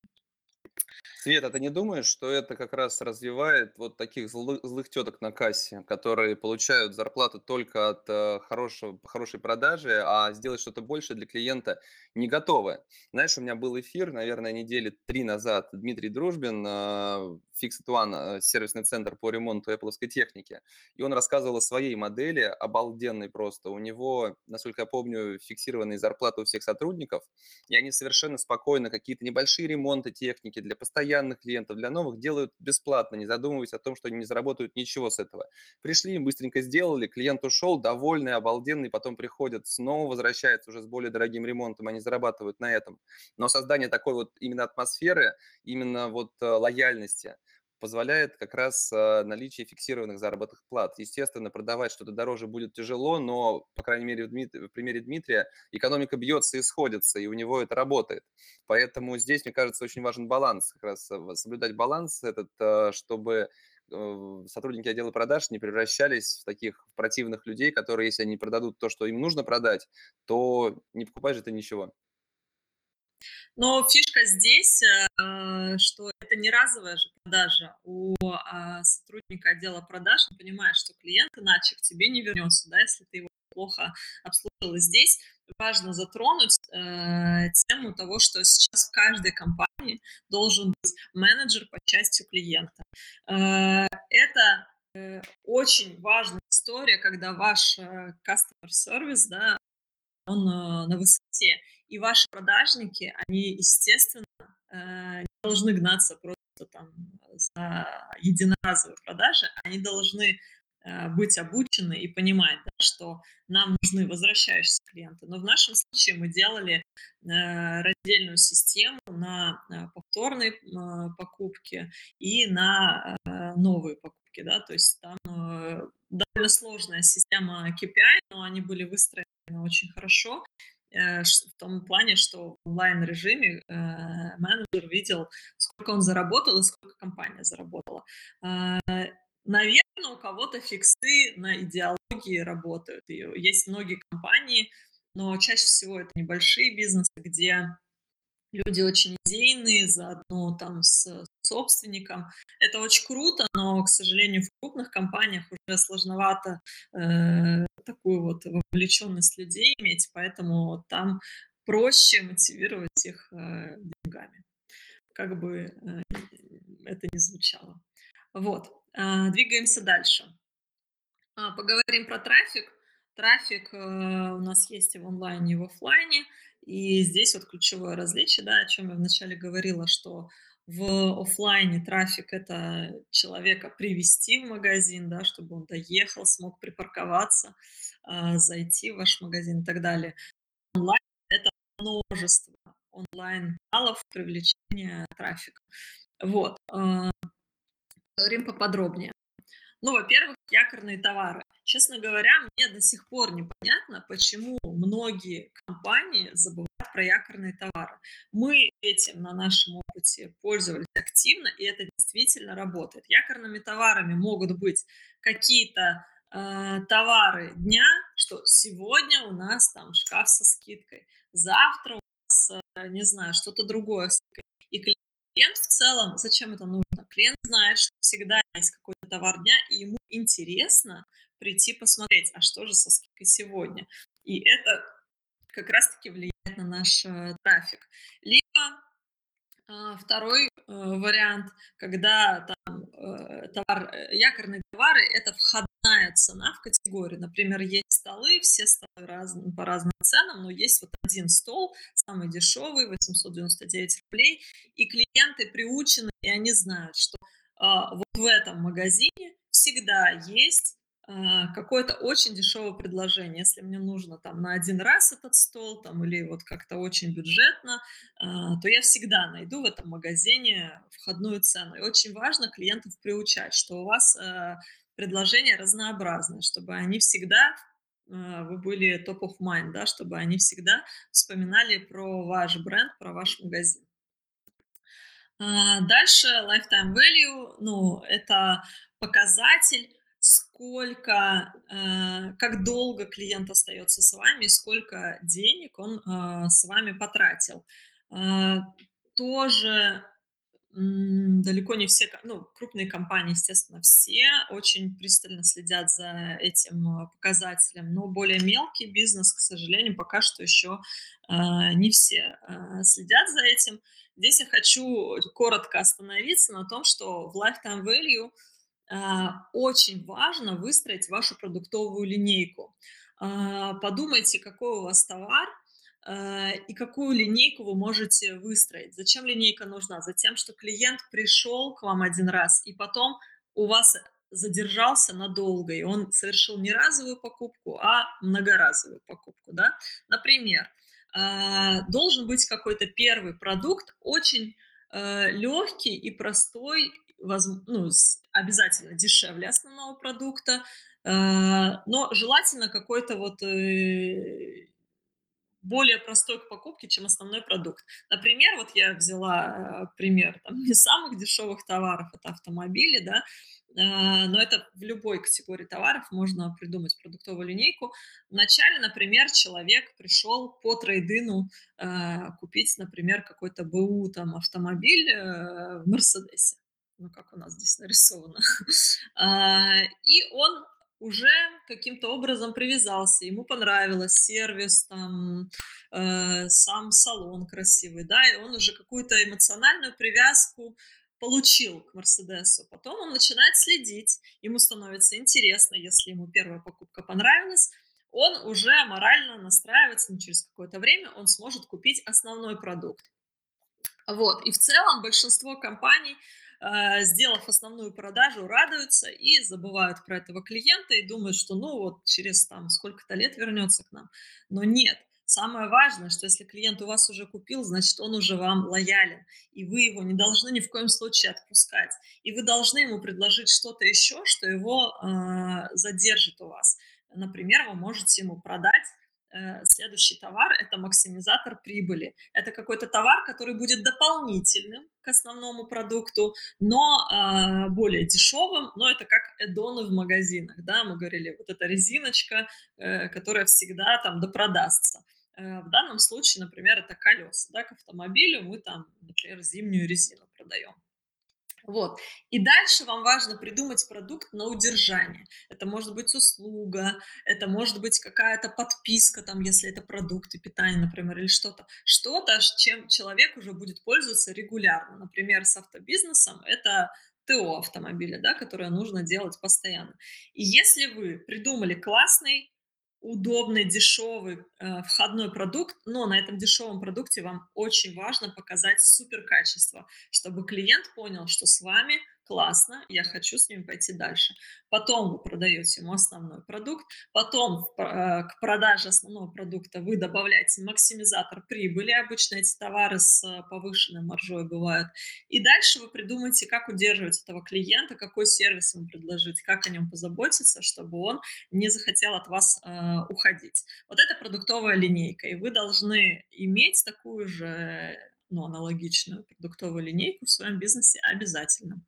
Света, ты не думаешь, что это как раз развивает вот таких злых, злых теток на кассе, которые получают зарплату только от э, хорошего, хорошей продажи, а сделать что-то больше для клиента не готовы? Знаешь, у меня был эфир, наверное, недели три назад, Дмитрий Дружбин, э, Fixed One, э, сервисный центр по ремонту Apple техники, и он рассказывал о своей модели, обалденной просто. У него, насколько я помню, фиксированные зарплаты у всех сотрудников, и они совершенно спокойно какие-то небольшие ремонты техники для постоянных постоянных клиентов, для новых делают бесплатно, не задумываясь о том, что они не заработают ничего с этого. Пришли, быстренько сделали, клиент ушел, довольный, обалденный, потом приходят, снова возвращается уже с более дорогим ремонтом, они зарабатывают на этом. Но создание такой вот именно атмосферы, именно вот э, лояльности, позволяет как раз э, наличие фиксированных заработных плат. Естественно, продавать что-то дороже будет тяжело, но, по крайней мере, в, Дмит... в примере Дмитрия экономика бьется и сходится, и у него это работает. Поэтому здесь, мне кажется, очень важен баланс, как раз э, соблюдать баланс этот, э, чтобы сотрудники отдела продаж не превращались в таких противных людей, которые, если они продадут то, что им нужно продать, то не покупаешь это ничего. Но фишка здесь, э, что это не разовая же продажа. У а, сотрудника отдела продаж он понимает, что клиент иначе к тебе не вернется, да, если ты его плохо обслужил. Здесь важно затронуть э, тему того, что сейчас в каждой компании должен быть менеджер по части клиента. Э, это очень важная история, когда ваш э, customer service, да, он на высоте. И ваши продажники, они, естественно, э, не должны гнаться просто там за единоразовые продажи, они должны э, быть обучены и понимать, да, что нам нужны возвращающиеся клиенты. Но в нашем случае мы делали раздельную систему на повторные покупки и на новые покупки. Да? То есть там довольно сложная система KPI, но они были выстроены очень хорошо э, в том плане, что в онлайн-режиме э, менеджер видел, сколько он заработал и сколько компания заработала. Э, наверное, у кого-то фиксы на идеологии работают. И есть многие компании, но чаще всего это небольшие бизнесы, где люди очень идейные, заодно там с собственником. Это очень круто, но, к сожалению, в крупных компаниях уже сложновато э, такую вот вовлеченность людей иметь, поэтому там проще мотивировать их э, деньгами, как бы э, это ни звучало. Вот, э, двигаемся дальше. А, поговорим про трафик. Трафик э, у нас есть и в онлайне, и в офлайне. И здесь вот ключевое различие, да, о чем я вначале говорила, что в офлайне трафик это человека привести в магазин, да, чтобы он доехал, смог припарковаться, а, зайти в ваш магазин и так далее. Онлайн это множество онлайн-каналов привлечения трафика. Вот. А, говорим поподробнее. Ну, во-первых, якорные товары. Честно говоря, мне до сих пор непонятно, почему многие компании забывают про якорные товары. Мы этим на нашем опыте пользовались активно, и это действительно работает. Якорными товарами могут быть какие-то э, товары дня, что сегодня у нас там шкаф со скидкой, завтра у нас, э, не знаю, что-то другое. И клиент в целом, зачем это нужно? Клиент знает, что всегда есть какой-то товар дня, и ему интересно прийти посмотреть, а что же со скидкой сегодня. И это как раз-таки влияет на наш э, трафик. Либо э, второй э, вариант, когда там э, товар, якорные товары – это входная цена в категорию. Например, есть столы, все столы разные, по разным ценам, но есть вот один стол, самый дешевый, 899 рублей, и клиенты приучены, и они знают, что а, вот в этом магазине всегда есть а, какое-то очень дешевое предложение. Если мне нужно там на один раз этот стол там, или вот как-то очень бюджетно, а, то я всегда найду в этом магазине входную цену. И очень важно клиентов приучать, что у вас предложения разнообразные, чтобы они всегда вы были top of mind, да, чтобы они всегда вспоминали про ваш бренд, про ваш магазин. А, дальше lifetime value, ну, это показатель, сколько, э, как долго клиент остается с вами, сколько денег он э, с вами потратил. А, тоже далеко не все, ну, крупные компании, естественно, все очень пристально следят за этим э, показателем, но более мелкий бизнес, к сожалению, пока что еще не все следят за этим. Здесь я хочу коротко остановиться на том, что в lifetime value а, очень важно выстроить вашу продуктовую линейку. А, подумайте, какой у вас товар, а, и какую линейку вы можете выстроить. Зачем линейка нужна? Затем, что клиент пришел к вам один раз, и потом у вас задержался надолго, и он совершил не разовую покупку, а многоразовую покупку. Да? Например, должен быть какой-то первый продукт, очень э, легкий и простой, ну, обязательно дешевле основного продукта, а, но желательно какой-то вот э, более простой к покупке, чем основной продукт. Например, вот я взяла э, пример там, не самых дешевых товаров, это автомобили, да, а, но это в любой категории товаров можно придумать продуктовую линейку. Вначале, например, человек пришел по трейдину а, купить, например, какой-то БУ там автомобиль э, в Мерседесе, ну как у нас здесь нарисовано, а, и он уже каким-то образом привязался, ему понравилось сервис, там, э, сам салон красивый, да, и он уже какую-то эмоциональную привязку получил к Мерседесу. Потом он начинает следить, ему становится интересно, если ему первая покупка понравилась, он уже морально настраивается, но через какое-то время он сможет купить основной продукт. Вот. И в целом большинство компаний, сделав основную продажу, радуются и забывают про этого клиента и думают, что ну вот через там сколько-то лет вернется к нам. Но нет, Самое важное, что если клиент у вас уже купил, значит, он уже вам лоялен, и вы его не должны ни в коем случае отпускать. И вы должны ему предложить что-то еще, что его э, задержит у вас. Например, вы можете ему продать следующий товар – это максимизатор прибыли. Это какой-то товар, который будет дополнительным к основному продукту, но э, более дешевым, но это как эдоны в магазинах, да, мы говорили, вот эта резиночка, э, которая всегда там допродастся. Э, в данном случае, например, это колеса, да, к автомобилю мы там, например, зимнюю резину продаем. Вот. И дальше вам важно придумать продукт на удержание. Это может быть услуга, это может быть какая-то подписка, там, если это продукты питания, например, или что-то. Что-то, чем человек уже будет пользоваться регулярно. Например, с автобизнесом это ТО автомобиля, да, которое нужно делать постоянно. И если вы придумали классный удобный, дешевый э, входной продукт, но на этом дешевом продукте вам очень важно показать супер качество, чтобы клиент понял, что с вами классно, я хочу с ними пойти дальше. Потом вы продаете ему основной продукт, потом э, к продаже основного продукта вы добавляете максимизатор прибыли, обычно эти товары с э, повышенной маржой бывают, и дальше вы придумаете, как удерживать этого клиента, какой сервис ему предложить, как о нем позаботиться, чтобы он не захотел от вас э, уходить. Вот это продуктовая линейка, и вы должны иметь такую же ну, аналогичную продуктовую линейку в своем бизнесе обязательно.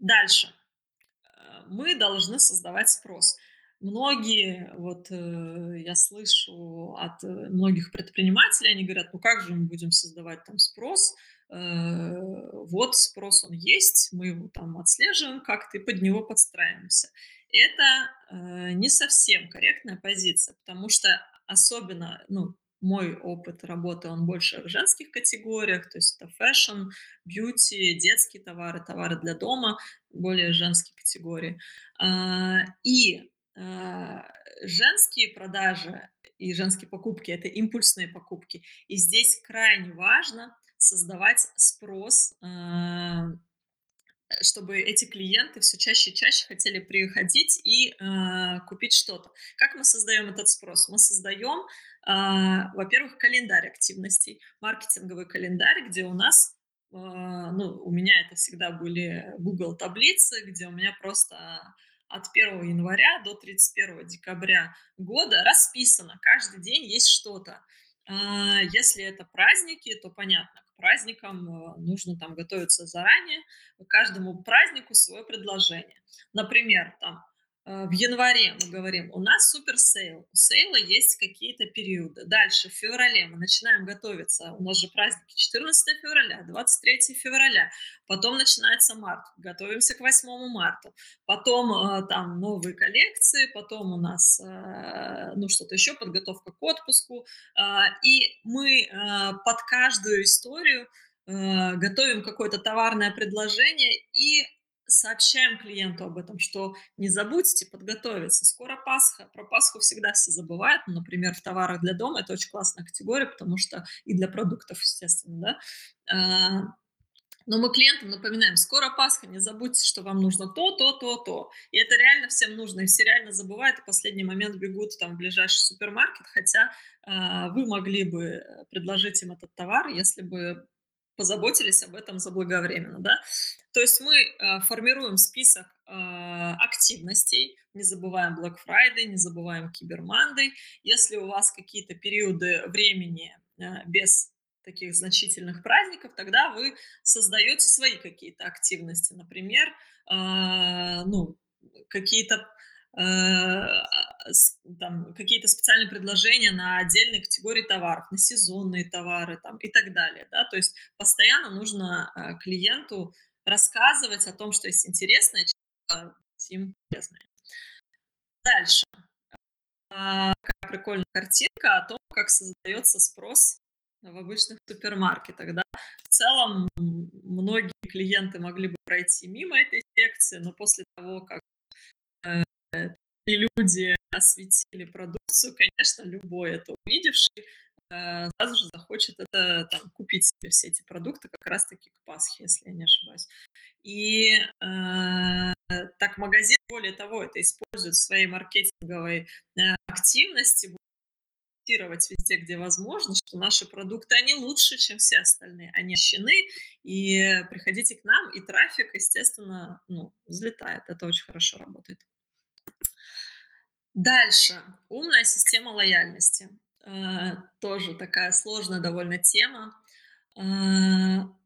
Дальше. Э, мы должны создавать спрос. Многие, вот э, я слышу от э, многих предпринимателей, они говорят, ну как же мы будем создавать там спрос? Вот спрос он есть, мы его там отслеживаем как-то и под него подстраиваемся. Это не совсем корректная позиция, потому что особенно, ну, мой опыт работы, он больше в женских категориях, то есть это fashion, beauty, детские товары, товары для дома, более женские категории. А, и а, женские продажи и женские покупки – это импульсные покупки. И здесь крайне важно создавать спрос а, чтобы эти клиенты все чаще и чаще хотели приходить и купить что-то. Как мы создаем этот спрос? Мы создаем, во-первых, календарь активностей, маркетинговый календарь, где у нас, э, ну, у меня это всегда были Google таблицы, где у меня просто от 1 января до 31 декабря года расписано, каждый день есть что-то. Если это праздники, то понятно, праздникам э, нужно там готовиться заранее, каждому празднику свое предложение. Например, там в январе мы говорим, у нас супер sale. У sale а есть какие-то периоды. Дальше, в феврале мы начинаем готовиться. У нас же праздники 14 февраля, 23 февраля. Потом начинается март. Готовимся к 8 марта. Потом э, там новые коллекции. Потом у нас, э, ну, что-то еще, подготовка к отпуску. И мы под каждую историю готовим какое-то товарное предложение и сообщаем клиенту об этом, что не забудьте подготовиться. Скоро Пасха. Про Пасху всегда все забывают. Ну, например, в товарах для дома это очень классная категория, потому что и для продуктов, естественно, да. А, но мы клиентам напоминаем, скоро Пасха, не забудьте, что вам нужно то, то, то, то. И это реально всем нужно, и все реально забывают, и в последний момент бегут там в ближайший супермаркет, хотя э, вы могли бы предложить им этот товар, если бы позаботились об этом заблаговременно, да. То есть мы э, формируем список э, активностей, не забываем Black Friday, не забываем Monday. Если у вас какие-то периоды времени э, без таких значительных праздников, тогда вы создаете свои какие-то активности, например, э, ну, какие-то там, какие-то специальные предложения на отдельные категории товаров, на сезонные товары там, и так далее. Да? То есть постоянно нужно э, клиенту рассказывать о том, что есть интересное, чем им полезное. Дальше. Какая прикольная картинка о том, как создается спрос в обычных супермаркетах. Да? В целом, многие клиенты могли бы пройти мимо этой секции, но после того, как э, и люди осветили продукцию, конечно, любой это увидевший э, сразу же захочет это там, купить себе все эти продукты как раз-таки к Пасхе, если я не ошибаюсь. И э, так магазин, более того, это использует в своей маркетинговой э, активности, тестировать везде, где возможно, что наши продукты, они лучше, чем все остальные. Они щены, и приходите к нам, и трафик, естественно, ну, взлетает. Это очень хорошо работает. Дальше. Умная система лояльности. Э, тоже такая сложная довольно тема. Э,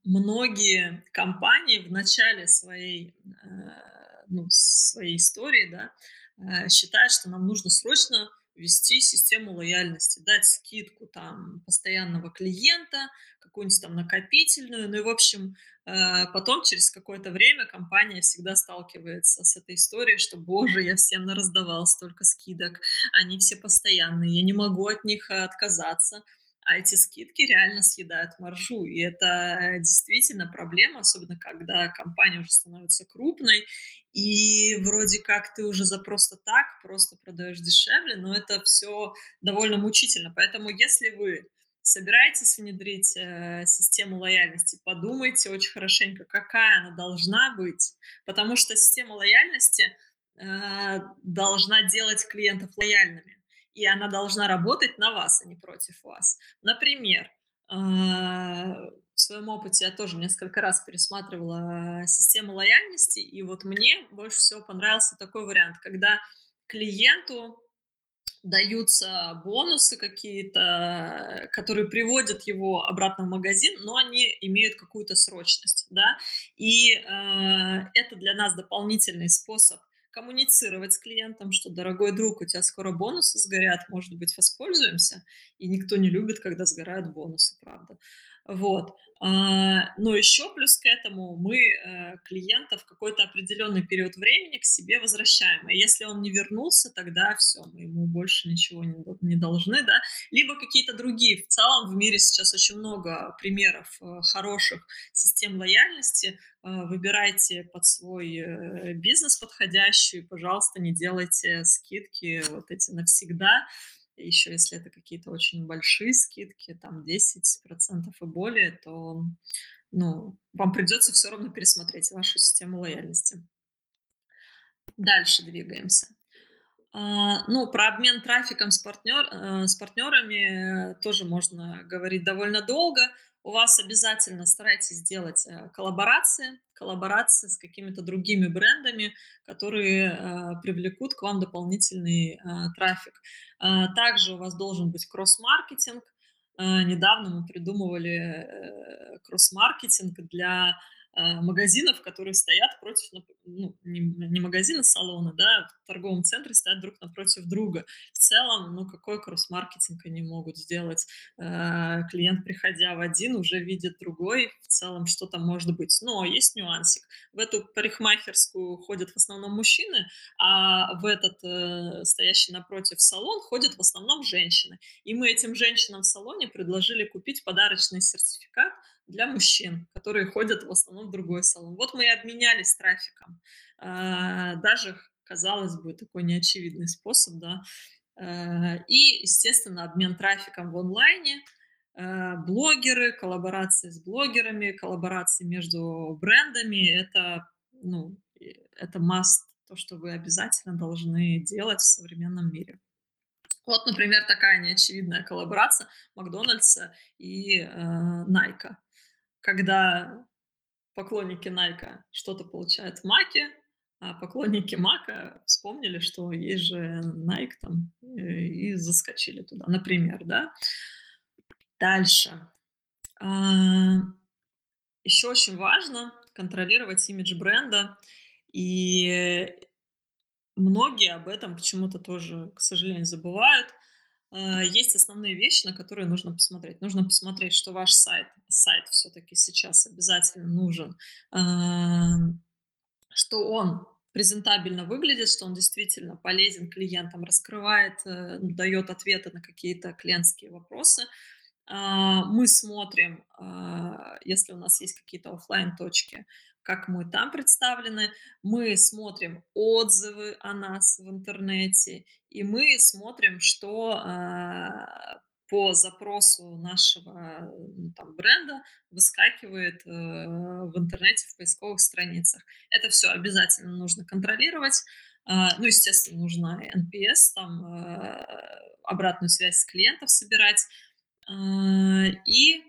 многие компании в начале своей, э, ну, своей истории да, считают, что нам нужно срочно ввести систему лояльности, дать скидку там постоянного клиента, какую-нибудь там накопительную, ну и в общем потом, через какое-то время, компания всегда сталкивается с этой историей, что, боже, я всем раздавал столько скидок, они все постоянные, я не могу от них отказаться. А эти скидки реально съедают маржу. И это действительно проблема, особенно когда компания уже становится крупной, и вроде как ты уже за просто так, просто продаешь дешевле, но это все довольно мучительно. Поэтому если вы собираетесь внедрить э, систему лояльности, подумайте очень хорошенько, какая она должна быть, потому что система лояльности э, должна делать клиентов лояльными, и она должна работать на вас, а не против вас. Например, э, в своем опыте я тоже несколько раз пересматривала систему лояльности, и вот мне больше всего понравился такой вариант, когда клиенту даются бонусы какие-то, которые приводят его обратно в магазин, но они имеют какую-то срочность, да, и э, это для нас дополнительный способ коммуницировать с клиентом, что, дорогой друг, у тебя скоро бонусы сгорят, может быть, воспользуемся, и никто не любит, когда сгорают бонусы, правда. Вот. А, но еще плюс к этому мы э, клиента в какой-то определенный период времени к себе возвращаем. И если он не вернулся, тогда все, мы ему больше ничего не, должны, да. Либо какие-то другие. В целом в мире сейчас очень много примеров э, хороших систем лояльности. Э, выбирайте под свой бизнес подходящую, пожалуйста, не делайте скидки вот эти навсегда еще если это какие-то очень большие скидки, там 10% и более, то ну, вам придется все равно пересмотреть вашу систему лояльности. Дальше двигаемся. А, ну, про обмен трафиком с, партнер, э, с партнерами тоже можно говорить довольно долго у вас обязательно старайтесь делать э, коллаборации, коллаборации с какими-то другими брендами, которые э, привлекут к вам дополнительный э, трафик. Также у вас должен быть кросс-маркетинг. Недавно мы придумывали кросс-маркетинг для магазинов, которые стоят против, ну, не, не магазины, салона, да, в торговом центре стоят друг напротив друга. В целом, ну, какой кросс-маркетинг они могут сделать? Э, клиент, приходя в один, уже видит другой, в целом, что там может быть. Но есть нюансик. В эту парикмахерскую ходят в основном мужчины, а в этот э, стоящий напротив салон ходят в основном женщины. И мы этим женщинам в салоне предложили купить подарочный сертификат для мужчин, которые ходят в основном в другой салон. Вот мы и обменялись трафиком. А, даже, казалось бы, такой неочевидный способ, да. А, и, естественно, обмен трафиком в онлайне, а, блогеры, коллаборации с блогерами, коллаборации между брендами, это, ну, это must, то, что вы обязательно должны делать в современном мире. Вот, например, такая неочевидная коллаборация Макдональдса и э, Nike когда поклонники Nike что-то получают в Маке, а поклонники Мака вспомнили, что есть же Nike там, и заскочили туда, например, да. Дальше. А, Еще очень важно контролировать имидж бренда, и многие об этом почему-то тоже, к сожалению, забывают – есть основные вещи, на которые нужно посмотреть. Нужно посмотреть, что ваш сайт, сайт все-таки сейчас обязательно нужен, эм, что он презентабельно выглядит, что он действительно полезен клиентам, раскрывает, э, дает ответы на какие-то клиентские вопросы. А, мы смотрим, а, если у нас есть какие-то офлайн точки как мы там представлены, мы смотрим отзывы о нас в интернете, и мы смотрим, что э, по запросу нашего там, бренда выскакивает э, в интернете в поисковых страницах. Это все обязательно нужно контролировать. Э, ну, естественно, нужно NPS, там, э, обратную связь с клиентов собирать. Э, и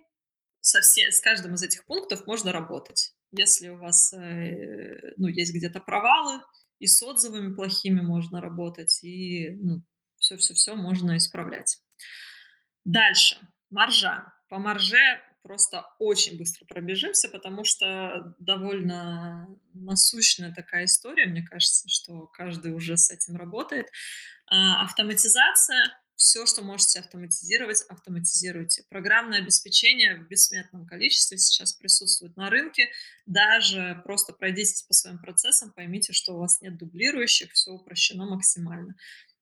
со все, с каждым из этих пунктов можно работать. Если у вас э, ну, есть где-то провалы, и с отзывами плохими можно работать, и ну, все-все-все можно исправлять. Дальше. Маржа. По марже просто очень быстро пробежимся, потому что довольно насущная такая история, мне кажется, что каждый уже с этим работает. А, автоматизация все, что можете автоматизировать, автоматизируйте. Программное обеспечение в бессмертном количестве сейчас присутствует на рынке. Даже просто пройдитесь по своим процессам, поймите, что у вас нет дублирующих, все упрощено максимально.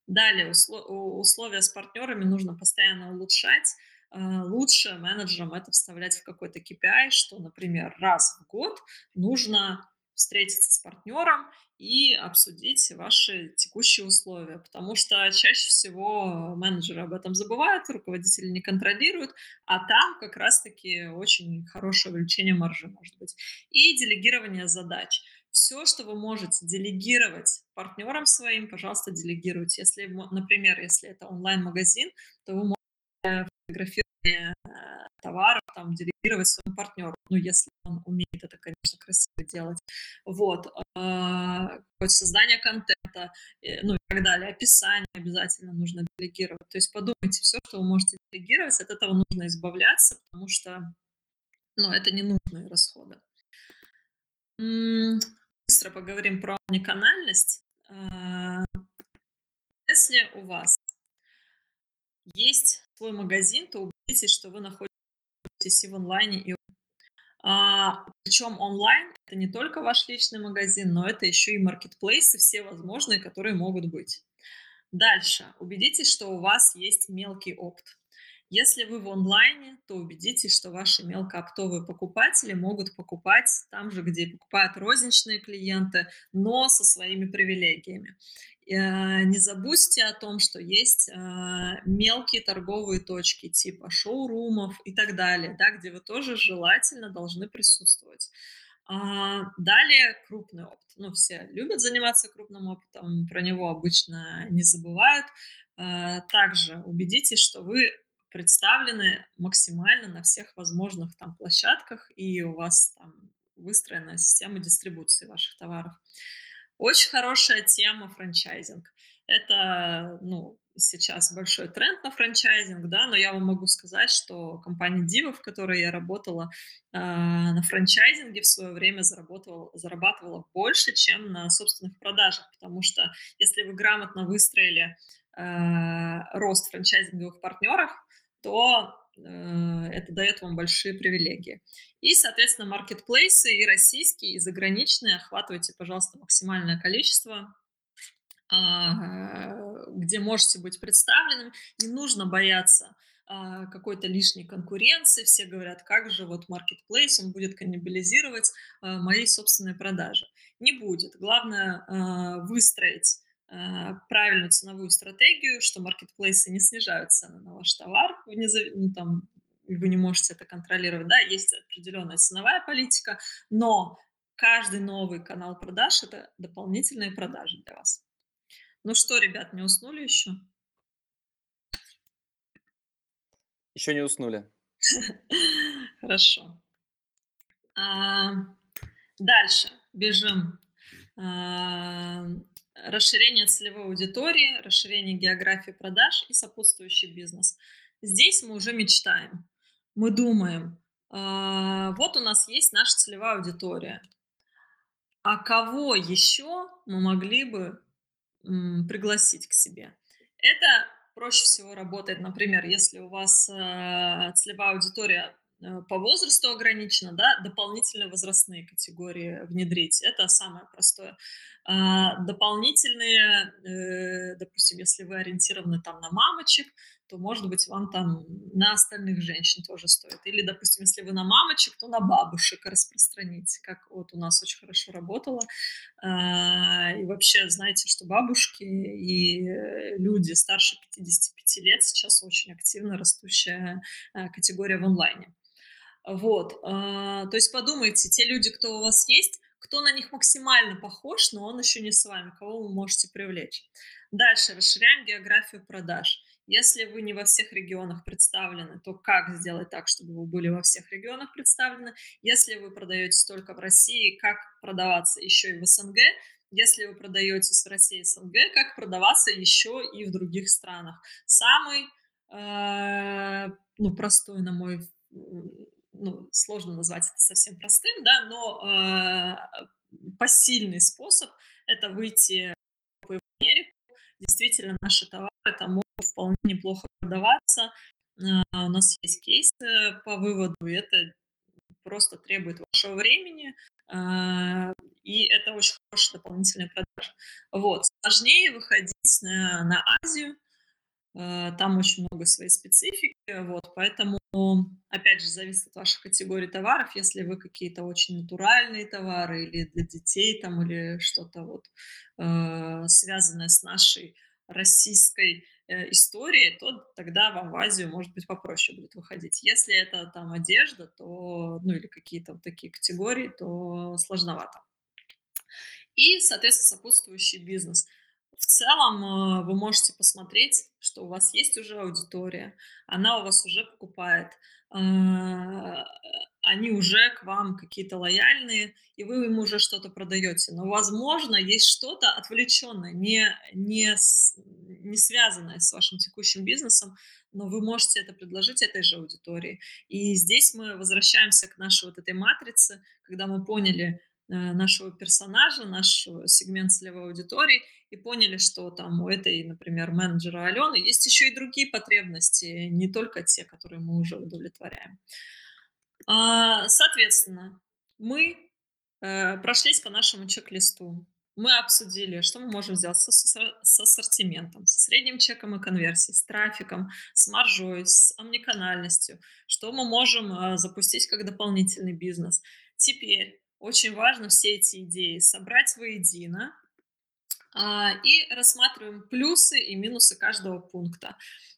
Далее, условия с партнерами нужно постоянно улучшать. А, лучше менеджерам это вставлять в какой-то KPI, что, например, раз в год нужно встретиться с партнером и обсудить ваши текущие условия, потому что чаще всего менеджеры об этом забывают, руководители не контролируют, а там как раз-таки очень хорошее увеличение маржи может быть. И делегирование задач. Все, что вы можете делегировать партнерам своим, пожалуйста, делегируйте. Если, например, если это онлайн-магазин, то вы можете фотографирование э, товаров там делегировать своему партнеру, ну, если он умеет это, конечно, красиво делать. Вот. А, создание контента, э, ну, и так далее. Описание обязательно нужно делегировать. То есть подумайте, все, что вы можете делегировать, от этого нужно избавляться, потому что, ну, это ненужные расходы. Быстро поговорим про уникальность. А, если у вас есть свой магазин, то убедитесь, что вы находитесь и в онлайне, и а, причем онлайн это не только ваш личный магазин, но это еще и маркетплейсы все возможные, которые могут быть. Дальше. Убедитесь, что у вас есть мелкий опт. Если вы в онлайне, то убедитесь, что ваши мелкооптовые покупатели могут покупать там же, где покупают розничные клиенты, но со своими привилегиями. Э, не забудьте о том, что есть а, мелкие торговые точки типа шоурумов и так далее, да, где вы тоже желательно должны присутствовать. А, далее крупный опыт. Ну, все любят заниматься крупным опытом, про него обычно не забывают. А, также убедитесь, что вы представлены максимально на всех возможных там площадках, и у вас там выстроена система дистрибуции ваших товаров. Очень хорошая тема франчайзинг. Это, ну, сейчас большой тренд на франчайзинг, да, но я вам могу сказать, что компания Diva, в которой я работала, э, на франчайзинге в свое время зарабатывала больше, чем на собственных продажах, потому что если вы грамотно выстроили э, рост франчайзинговых партнеров, то это дает вам большие привилегии. И, соответственно, маркетплейсы и российские, и заграничные охватывайте, пожалуйста, максимальное количество а, где можете быть представленным. Не нужно бояться а, какой-то лишней конкуренции. Все говорят, как же вот marketplace, он будет каннибализировать а, мои собственные продажи. Не будет. Главное выстроить Э, правильную ценовую стратегию, что маркетплейсы не снижают цены на ваш товар, вы не, ну, там, вы не можете это контролировать, да, есть определенная ценовая политика, но каждый новый канал продаж – это дополнительные продажи для вас. Ну что, ребят, не уснули еще? Еще не уснули. Хорошо. Дальше бежим расширение целевой аудитории, расширение географии продаж и сопутствующий бизнес. Здесь мы уже мечтаем. Мы думаем, э, вот у нас есть наша целевая аудитория. А кого еще мы могли бы пригласить к себе? Это проще всего работает, например, если у вас э, целевая аудитория по возрасту ограничено, да, дополнительные возрастные категории внедрить. Это самое простое. А, дополнительные, э, допустим, если вы ориентированы там на мамочек, то, может быть, вам там на остальных женщин тоже стоит. Или, допустим, если вы на мамочек, то на бабушек распространить, как вот у нас очень хорошо работало. А, и вообще, знаете, что бабушки и э, люди старше 55 лет сейчас очень активно растущая категория в онлайне. Вот, а, то есть подумайте, те люди, кто у вас есть, кто на них максимально похож, но он еще не с вами, кого вы можете привлечь. Дальше расширяем географию продаж. Если вы не во всех регионах представлены, то как сделать так, чтобы вы были во всех регионах представлены? Если вы продаетесь только в России, как продаваться еще и в СНГ? Если вы продаетесь в России и СНГ, как продаваться еще и в других странах? Самый э, ну, простой, на мой ну, сложно назвать это совсем простым, да, но э, посильный способ – это выйти в Америку. Действительно, наши товары там могут вполне неплохо продаваться. Э, у нас есть кейсы по выводу, и это просто требует вашего времени, э, и это очень хорошая дополнительная продажа. Вот. Сложнее выходить на, на Азию, там очень много своей специфики, вот, поэтому, опять же, зависит от вашей категории товаров. Если вы какие-то очень натуральные товары или для детей там, или что-то вот э, связанное с нашей российской э, историей, то тогда вам в Азию, может быть, попроще будет выходить. Если это там одежда, то, ну, или какие-то вот такие категории, то сложновато. И, соответственно, сопутствующий бизнес – в целом э, вы можете посмотреть, что у вас есть уже аудитория, она у вас уже покупает, а, они уже к вам какие-то лояльные, и вы им уже что-то продаете. Но, возможно, есть что-то отвлеченное, не, не, не связанное с вашим текущим бизнесом, но вы можете это предложить этой же аудитории. И здесь мы возвращаемся к нашей вот этой матрице, когда мы поняли, Э, нашего персонажа, наш сегмент целевой аудитории, и поняли, что там у этой, например, менеджера Алены есть еще и другие потребности, не только те, которые мы уже удовлетворяем. А, соответственно, мы э, прошлись по нашему чек-листу. Мы обсудили, что мы можем сделать с, с, с ассортиментом, со средним чеком и конверсией, с трафиком, с маржой, с омниканальностью, что мы можем э, запустить как дополнительный бизнес. Теперь очень важно все эти идеи собрать воедино и рассматриваем плюсы и минусы каждого пункта.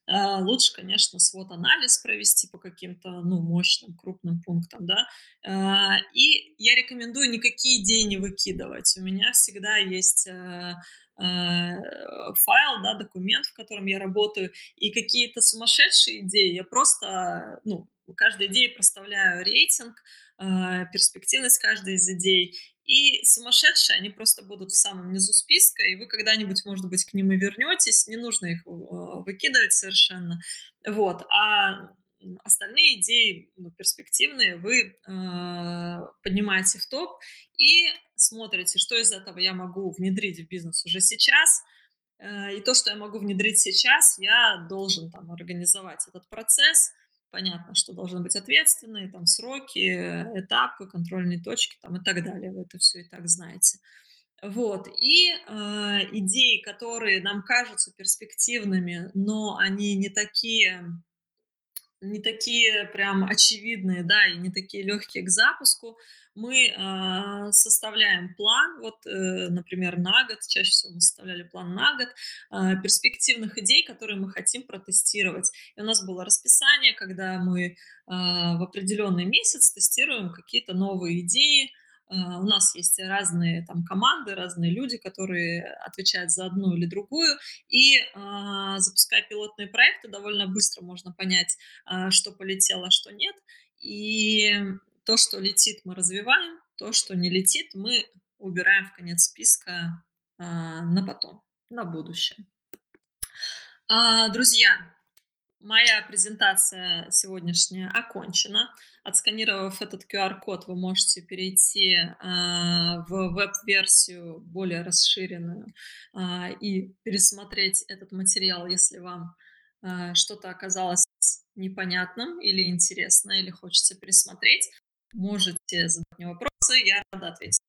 А, лучше, конечно, свод-анализ провести по каким-то ну, мощным, крупным пунктам. Да? А, и я рекомендую никакие идеи не выкидывать. У меня всегда есть файл, да, документ, в котором я работаю, и какие-то сумасшедшие идеи я просто, ну, каждой идее проставляю рейтинг, а, перспективность каждой из идей. И сумасшедшие, они просто будут в самом низу списка, и вы когда-нибудь, может быть, к ним и вернетесь, не нужно их а, выкидывать совершенно. Вот. А остальные идеи ну, перспективные вы э, поднимаете в топ и смотрите, что из этого я могу внедрить в бизнес уже сейчас, э, и то, что я могу внедрить сейчас, я должен там организовать этот процесс, понятно, что должны быть ответственные, там сроки, этапы, контрольные точки там, и так далее. Вы это все и так знаете. Вот. И э, идеи, которые нам кажутся перспективными, но они не такие не такие прям очевидные, да, и не такие легкие к запуску, мы э, составляем план, вот, э, например, на год, чаще всего мы составляли план на год, э, перспективных идей, которые мы хотим протестировать. И у нас было расписание, когда мы э, в определенный месяц тестируем какие-то новые идеи, у нас есть разные там команды, разные люди, которые отвечают за одну или другую, и а, запуская пилотные проекты, довольно быстро можно понять, а, что полетело, а что нет. И то, что летит, мы развиваем, то, что не летит, мы убираем в конец списка на потом, на будущее. Друзья, Моя презентация сегодняшняя окончена. Отсканировав этот QR-код, вы можете перейти э, в веб-версию более расширенную э, и пересмотреть этот материал, если вам э, что-то оказалось непонятным или интересно, или хочется пересмотреть. Можете задать мне вопросы, я рада ответить.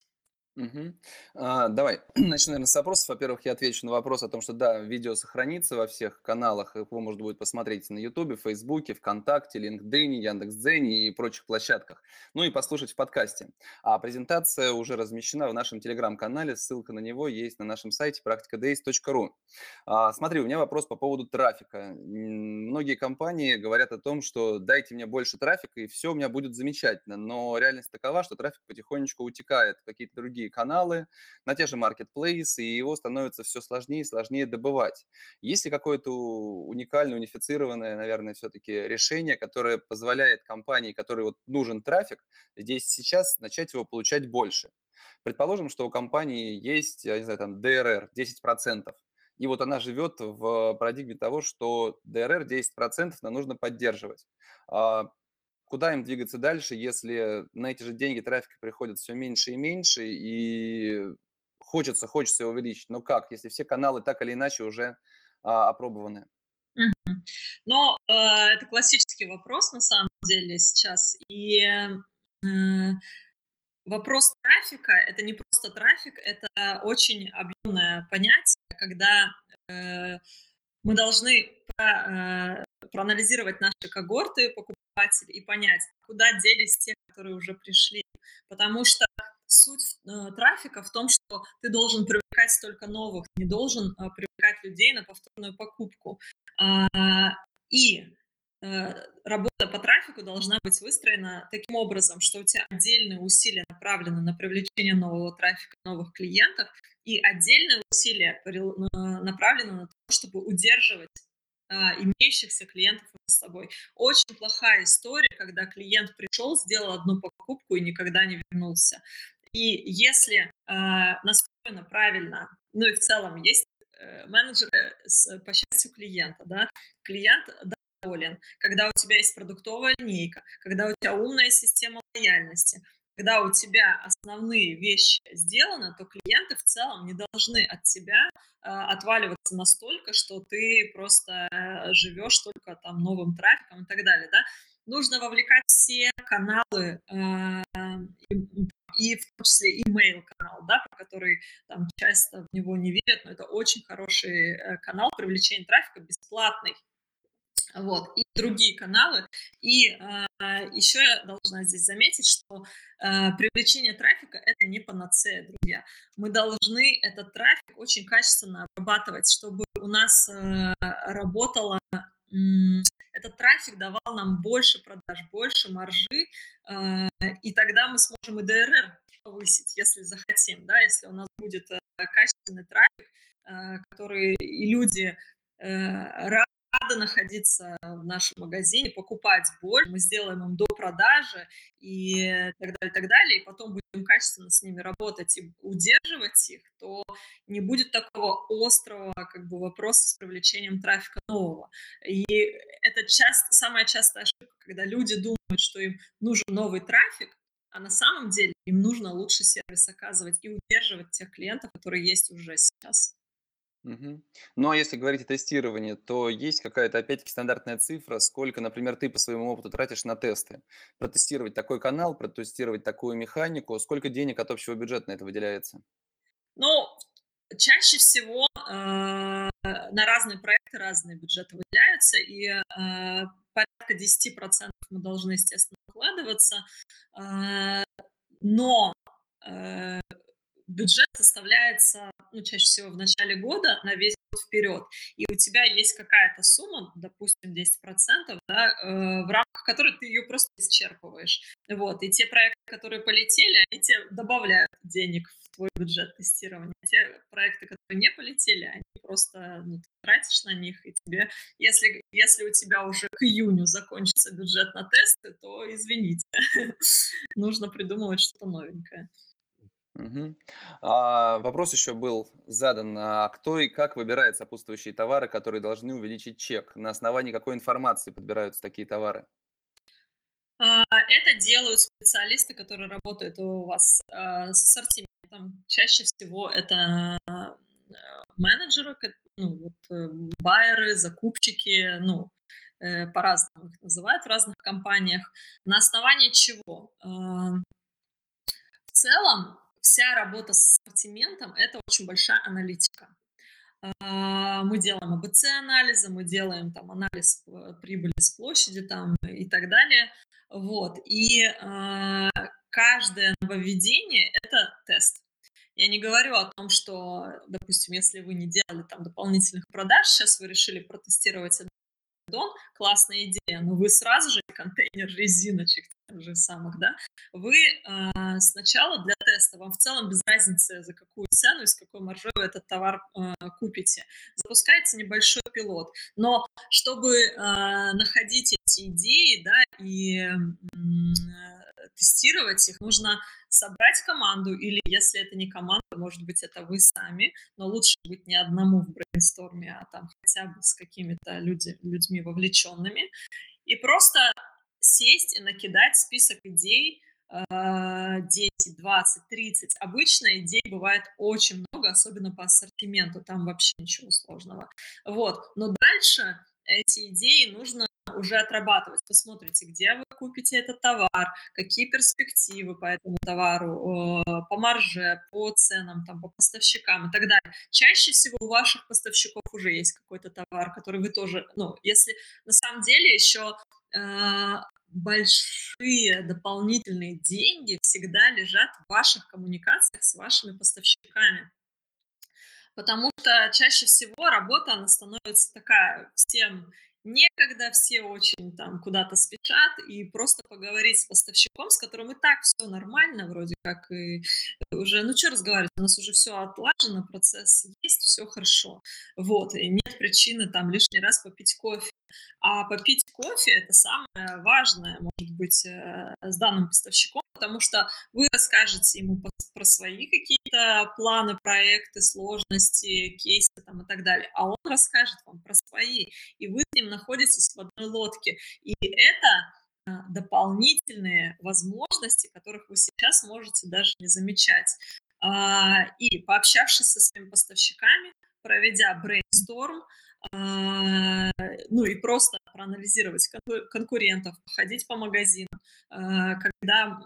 Угу. А, давай, начну, наверное, с вопросов. Во-первых, я отвечу на вопрос о том, что да, видео сохранится во всех каналах, его можно будет посмотреть на Ютубе, Фейсбуке, ВКонтакте, LinkedIn, Яндекс.Дзене и прочих площадках. Ну и послушать в подкасте. А презентация уже размещена в нашем телеграм-канале, ссылка на него есть на нашем сайте practicadays.ru. А, смотри, у меня вопрос по поводу трафика. Многие компании говорят о том, что дайте мне больше трафика, и все у меня будет замечательно. Но реальность такова, что трафик потихонечку утекает в какие-то другие другие каналы, на те же маркетплейсы, и его становится все сложнее и сложнее добывать. Есть ли какое-то уникальное, унифицированное, наверное, все-таки решение, которое позволяет компании, которой вот нужен трафик, здесь сейчас начать его получать больше? Предположим, что у компании есть, я не знаю, там DRR 10%, и вот она живет в парадигме того, что DRR 10% нам нужно поддерживать. Куда им двигаться дальше, если на эти же деньги трафика приходит все меньше и меньше, и хочется, хочется увеличить. Но как, если все каналы так или иначе уже а, опробованы? Но э, это классический вопрос на самом деле сейчас. И вопрос трафика – это не просто трафик, это очень объемное понятие, когда э, мы должны э, проанализировать наши когорты покупателей и понять, куда делись те, которые уже пришли. Потому что суть э, трафика в том, что ты должен привлекать столько новых, не должен э, привлекать людей на повторную покупку. А, и э, работа по трафику должна быть выстроена таким образом, что у тебя отдельные усилия направлены на привлечение нового трафика, новых клиентов, и отдельные усилия направлены на то, чтобы удерживать имеющихся клиентов с собой. Очень плохая история, когда клиент пришел, сделал одну покупку и никогда не вернулся. И если э, настроено правильно, ну и в целом есть э, менеджеры с, по счастью клиента, да, клиент доволен, когда у тебя есть продуктовая линейка, когда у тебя умная система лояльности, когда у тебя основные вещи сделаны, то клиенты в целом не должны от тебя э, отваливаться настолько, что ты просто э, живешь только там новым трафиком и так далее, да. Нужно вовлекать все каналы э, и в том числе email канал, да, про который там часто в него не верят, но это очень хороший э, канал привлечения трафика, бесплатный. Вот, и другие каналы. И э, еще я должна здесь заметить, что э, привлечение трафика – это не панацея, друзья. Мы должны этот трафик очень качественно обрабатывать, чтобы у нас э, работала этот трафик давал нам больше продаж, больше маржи, э, и тогда мы сможем и ДРР повысить, если захотим, да, если у нас будет э, качественный трафик, э, который и люди рады находиться в нашем магазине, покупать больше, мы сделаем им до продажи и так далее, так далее, и потом будем качественно с ними работать и удерживать их, то не будет такого острого как бы вопроса с привлечением трафика нового. И это часто, самая частая ошибка, когда люди думают, что им нужен новый трафик, а на самом деле им нужно лучше сервис оказывать и удерживать тех клиентов, которые есть уже сейчас. Мгм. Ну, а если говорить о тестировании, то есть какая-то, опять-таки, стандартная цифра, сколько, например, ты по своему опыту тратишь на тесты? Протестировать такой канал, протестировать такую механику, сколько денег от общего бюджета на это выделяется? Ну, чаще всего э, на разные проекты разные бюджеты выделяются, и э, порядка 10% мы должны, естественно, вкладываться, э, но э, бюджет составляется, ну, чаще всего в начале года на весь год вперед, и у тебя есть какая-то сумма, допустим, 10%, да, э, в рамках которой ты ее просто исчерпываешь. Вот, и те проекты, которые полетели, они тебе добавляют денег в твой бюджет тестирования. Те проекты, которые не полетели, они просто, ну, ты тратишь на них, и тебе, если, если у тебя уже к июню закончится бюджет на тесты, то извините, нужно придумывать что-то новенькое. Мгм. А, вопрос еще был задан. А кто и как выбирает сопутствующие товары, которые должны увеличить чек? На основании какой информации подбираются такие товары? А, это делают специалисты, которые работают у вас а, с ассортиментом. Чаще всего это а, менеджеры, ну, вот, э, байеры, закупщики, ну, э, по-разному их называют в разных компаниях. На основании чего? В целом вся работа с ассортиментом – это очень большая аналитика. А, мы делаем АБЦ-анализы, мы делаем там анализ э, прибыли с площади там и так далее. Вот. И э, каждое нововведение – это тест. Я не говорю о том, что, допустим, если вы не делали там дополнительных продаж, сейчас вы решили протестировать бидон, классная идея, но вы сразу же контейнер резиночек тех же самых, да, вы э, сначала для теста, вам в целом без разницы, за какую цену и с какой маржой вы этот товар э, купите, запускаете небольшой пилот, но чтобы э, находить эти идеи, да, и тестировать их, нужно собрать команду, или если это не команда, может быть, это вы сами, но лучше быть не одному в брейнсторме, а там хотя бы с какими-то люди, людьми вовлеченными, и просто сесть и накидать список идей, 10, 20, 30. Обычно идей бывает очень много, особенно по ассортименту, там вообще ничего сложного. Вот, но дальше эти идеи нужно уже отрабатывать. Посмотрите, где вы купите этот товар, какие перспективы по этому товару, по марже, по ценам, там, по поставщикам и так далее. Чаще всего у ваших поставщиков уже есть какой-то товар, который вы тоже, ну, если на самом деле еще э, большие дополнительные деньги всегда лежат в ваших коммуникациях с вашими поставщиками потому что чаще всего работа, она становится такая, всем некогда, все очень там куда-то спешат, и просто поговорить с поставщиком, с которым и так все нормально, вроде как, и уже, ну что разговаривать, у нас уже все отлажено, процесс есть, все хорошо, вот, и нет причины там лишний раз попить кофе. А попить кофе – это самое важное, может быть, э, с данным поставщиком, потому что вы расскажете ему про свои какие-то планы, проекты, сложности, кейсы там и так далее, а он расскажет вам про свои, и вы с ним находитесь в одной лодке. И это а, дополнительные возможности, которых вы сейчас можете даже не замечать. А, и пообщавшись со своими поставщиками, проведя брейнсторм, а, ну и просто проанализировать конкурентов, ходить по магазинам. Когда,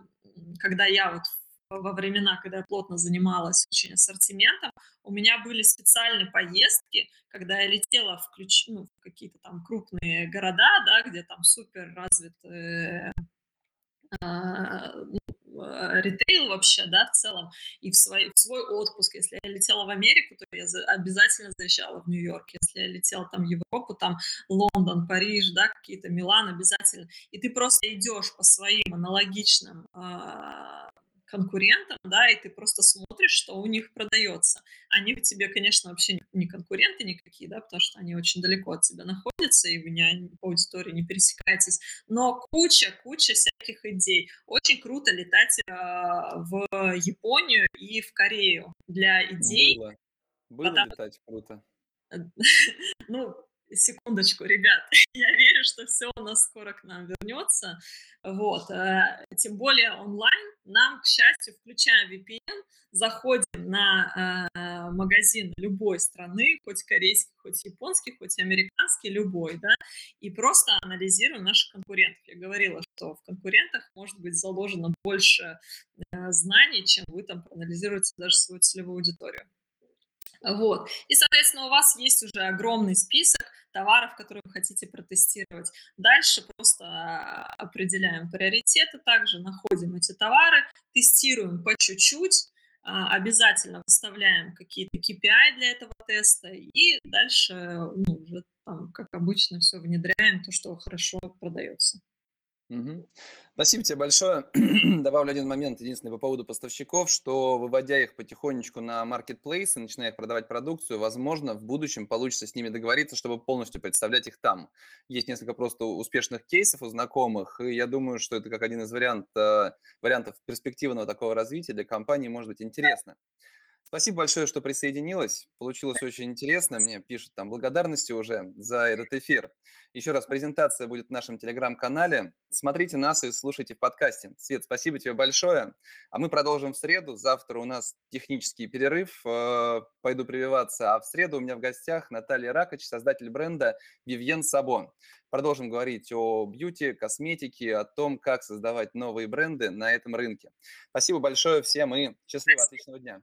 когда я вот во времена, когда я плотно занималась очень ассортиментом, у меня были специальные поездки, когда я летела в, ключ, ну, в какие-то там крупные города, да, где там супер развит э, а, ритейл вообще, да, в целом, и в свой, в свой отпуск, если я летела в Америку, то я за, обязательно заезжала в Нью-Йорк, если я летела там в Европу, там Лондон, Париж, да, какие-то Милан обязательно, и ты просто идешь по своим аналогичным э, конкурентам, да, и ты просто смотришь, что у них продается. Они в тебе, конечно, вообще не конкуренты никакие, да, потому что они очень далеко от тебя находятся, и вы не, по аудитории не пересекаетесь, но куча, куча всяких идей. Очень круто летать э, в Японию и в Корею для идей. Было, было потому... летать круто. Ну, секундочку, ребят, я верю, что все у нас скоро к нам вернется. Вот. Э, тем более онлайн. Нам, к счастью, включая VPN, заходим на э, магазин любой страны, хоть корейский, хоть японский, хоть американский, любой, да, и просто анализируем наших конкурентов. Я говорила, что в конкурентах может быть заложено больше э, знаний, чем вы там проанализируете даже свою целевую аудиторию. Вот. И, соответственно, у вас есть уже огромный список товаров, которые вы хотите протестировать. Дальше просто а, определяем приоритеты, также находим эти товары, тестируем по чуть-чуть, а, обязательно выставляем какие-то KPI для этого теста и дальше ну, уже там, как обычно, все внедряем, то, что хорошо продается. Мгм. Спасибо тебе большое. Добавлю один момент, единственный по поводу поставщиков, что выводя их потихонечку на и начиная их продавать продукцию, возможно, в будущем получится с ними договориться, чтобы полностью представлять их там. Есть несколько просто успешных кейсов у знакомых, и я думаю, что это как один из вариант, э, вариантов перспективного такого развития для компании может быть интересно. Спасибо большое, что присоединилась. Получилось очень интересно. Мне пишут там благодарности уже за этот эфир. Еще раз, презентация будет в нашем телеграм-канале. Смотрите нас и слушайте в подкасте. Свет, спасибо тебе большое. А мы продолжим в среду. Завтра у нас технический перерыв. Э, пойду прививаться. А в среду у меня в гостях Наталья Ракоч, создатель бренда Vivien Sabon. Продолжим говорить о бьюти, косметике, о том, как создавать новые бренды на этом рынке. Спасибо большое всем и счастливо, отличного дня.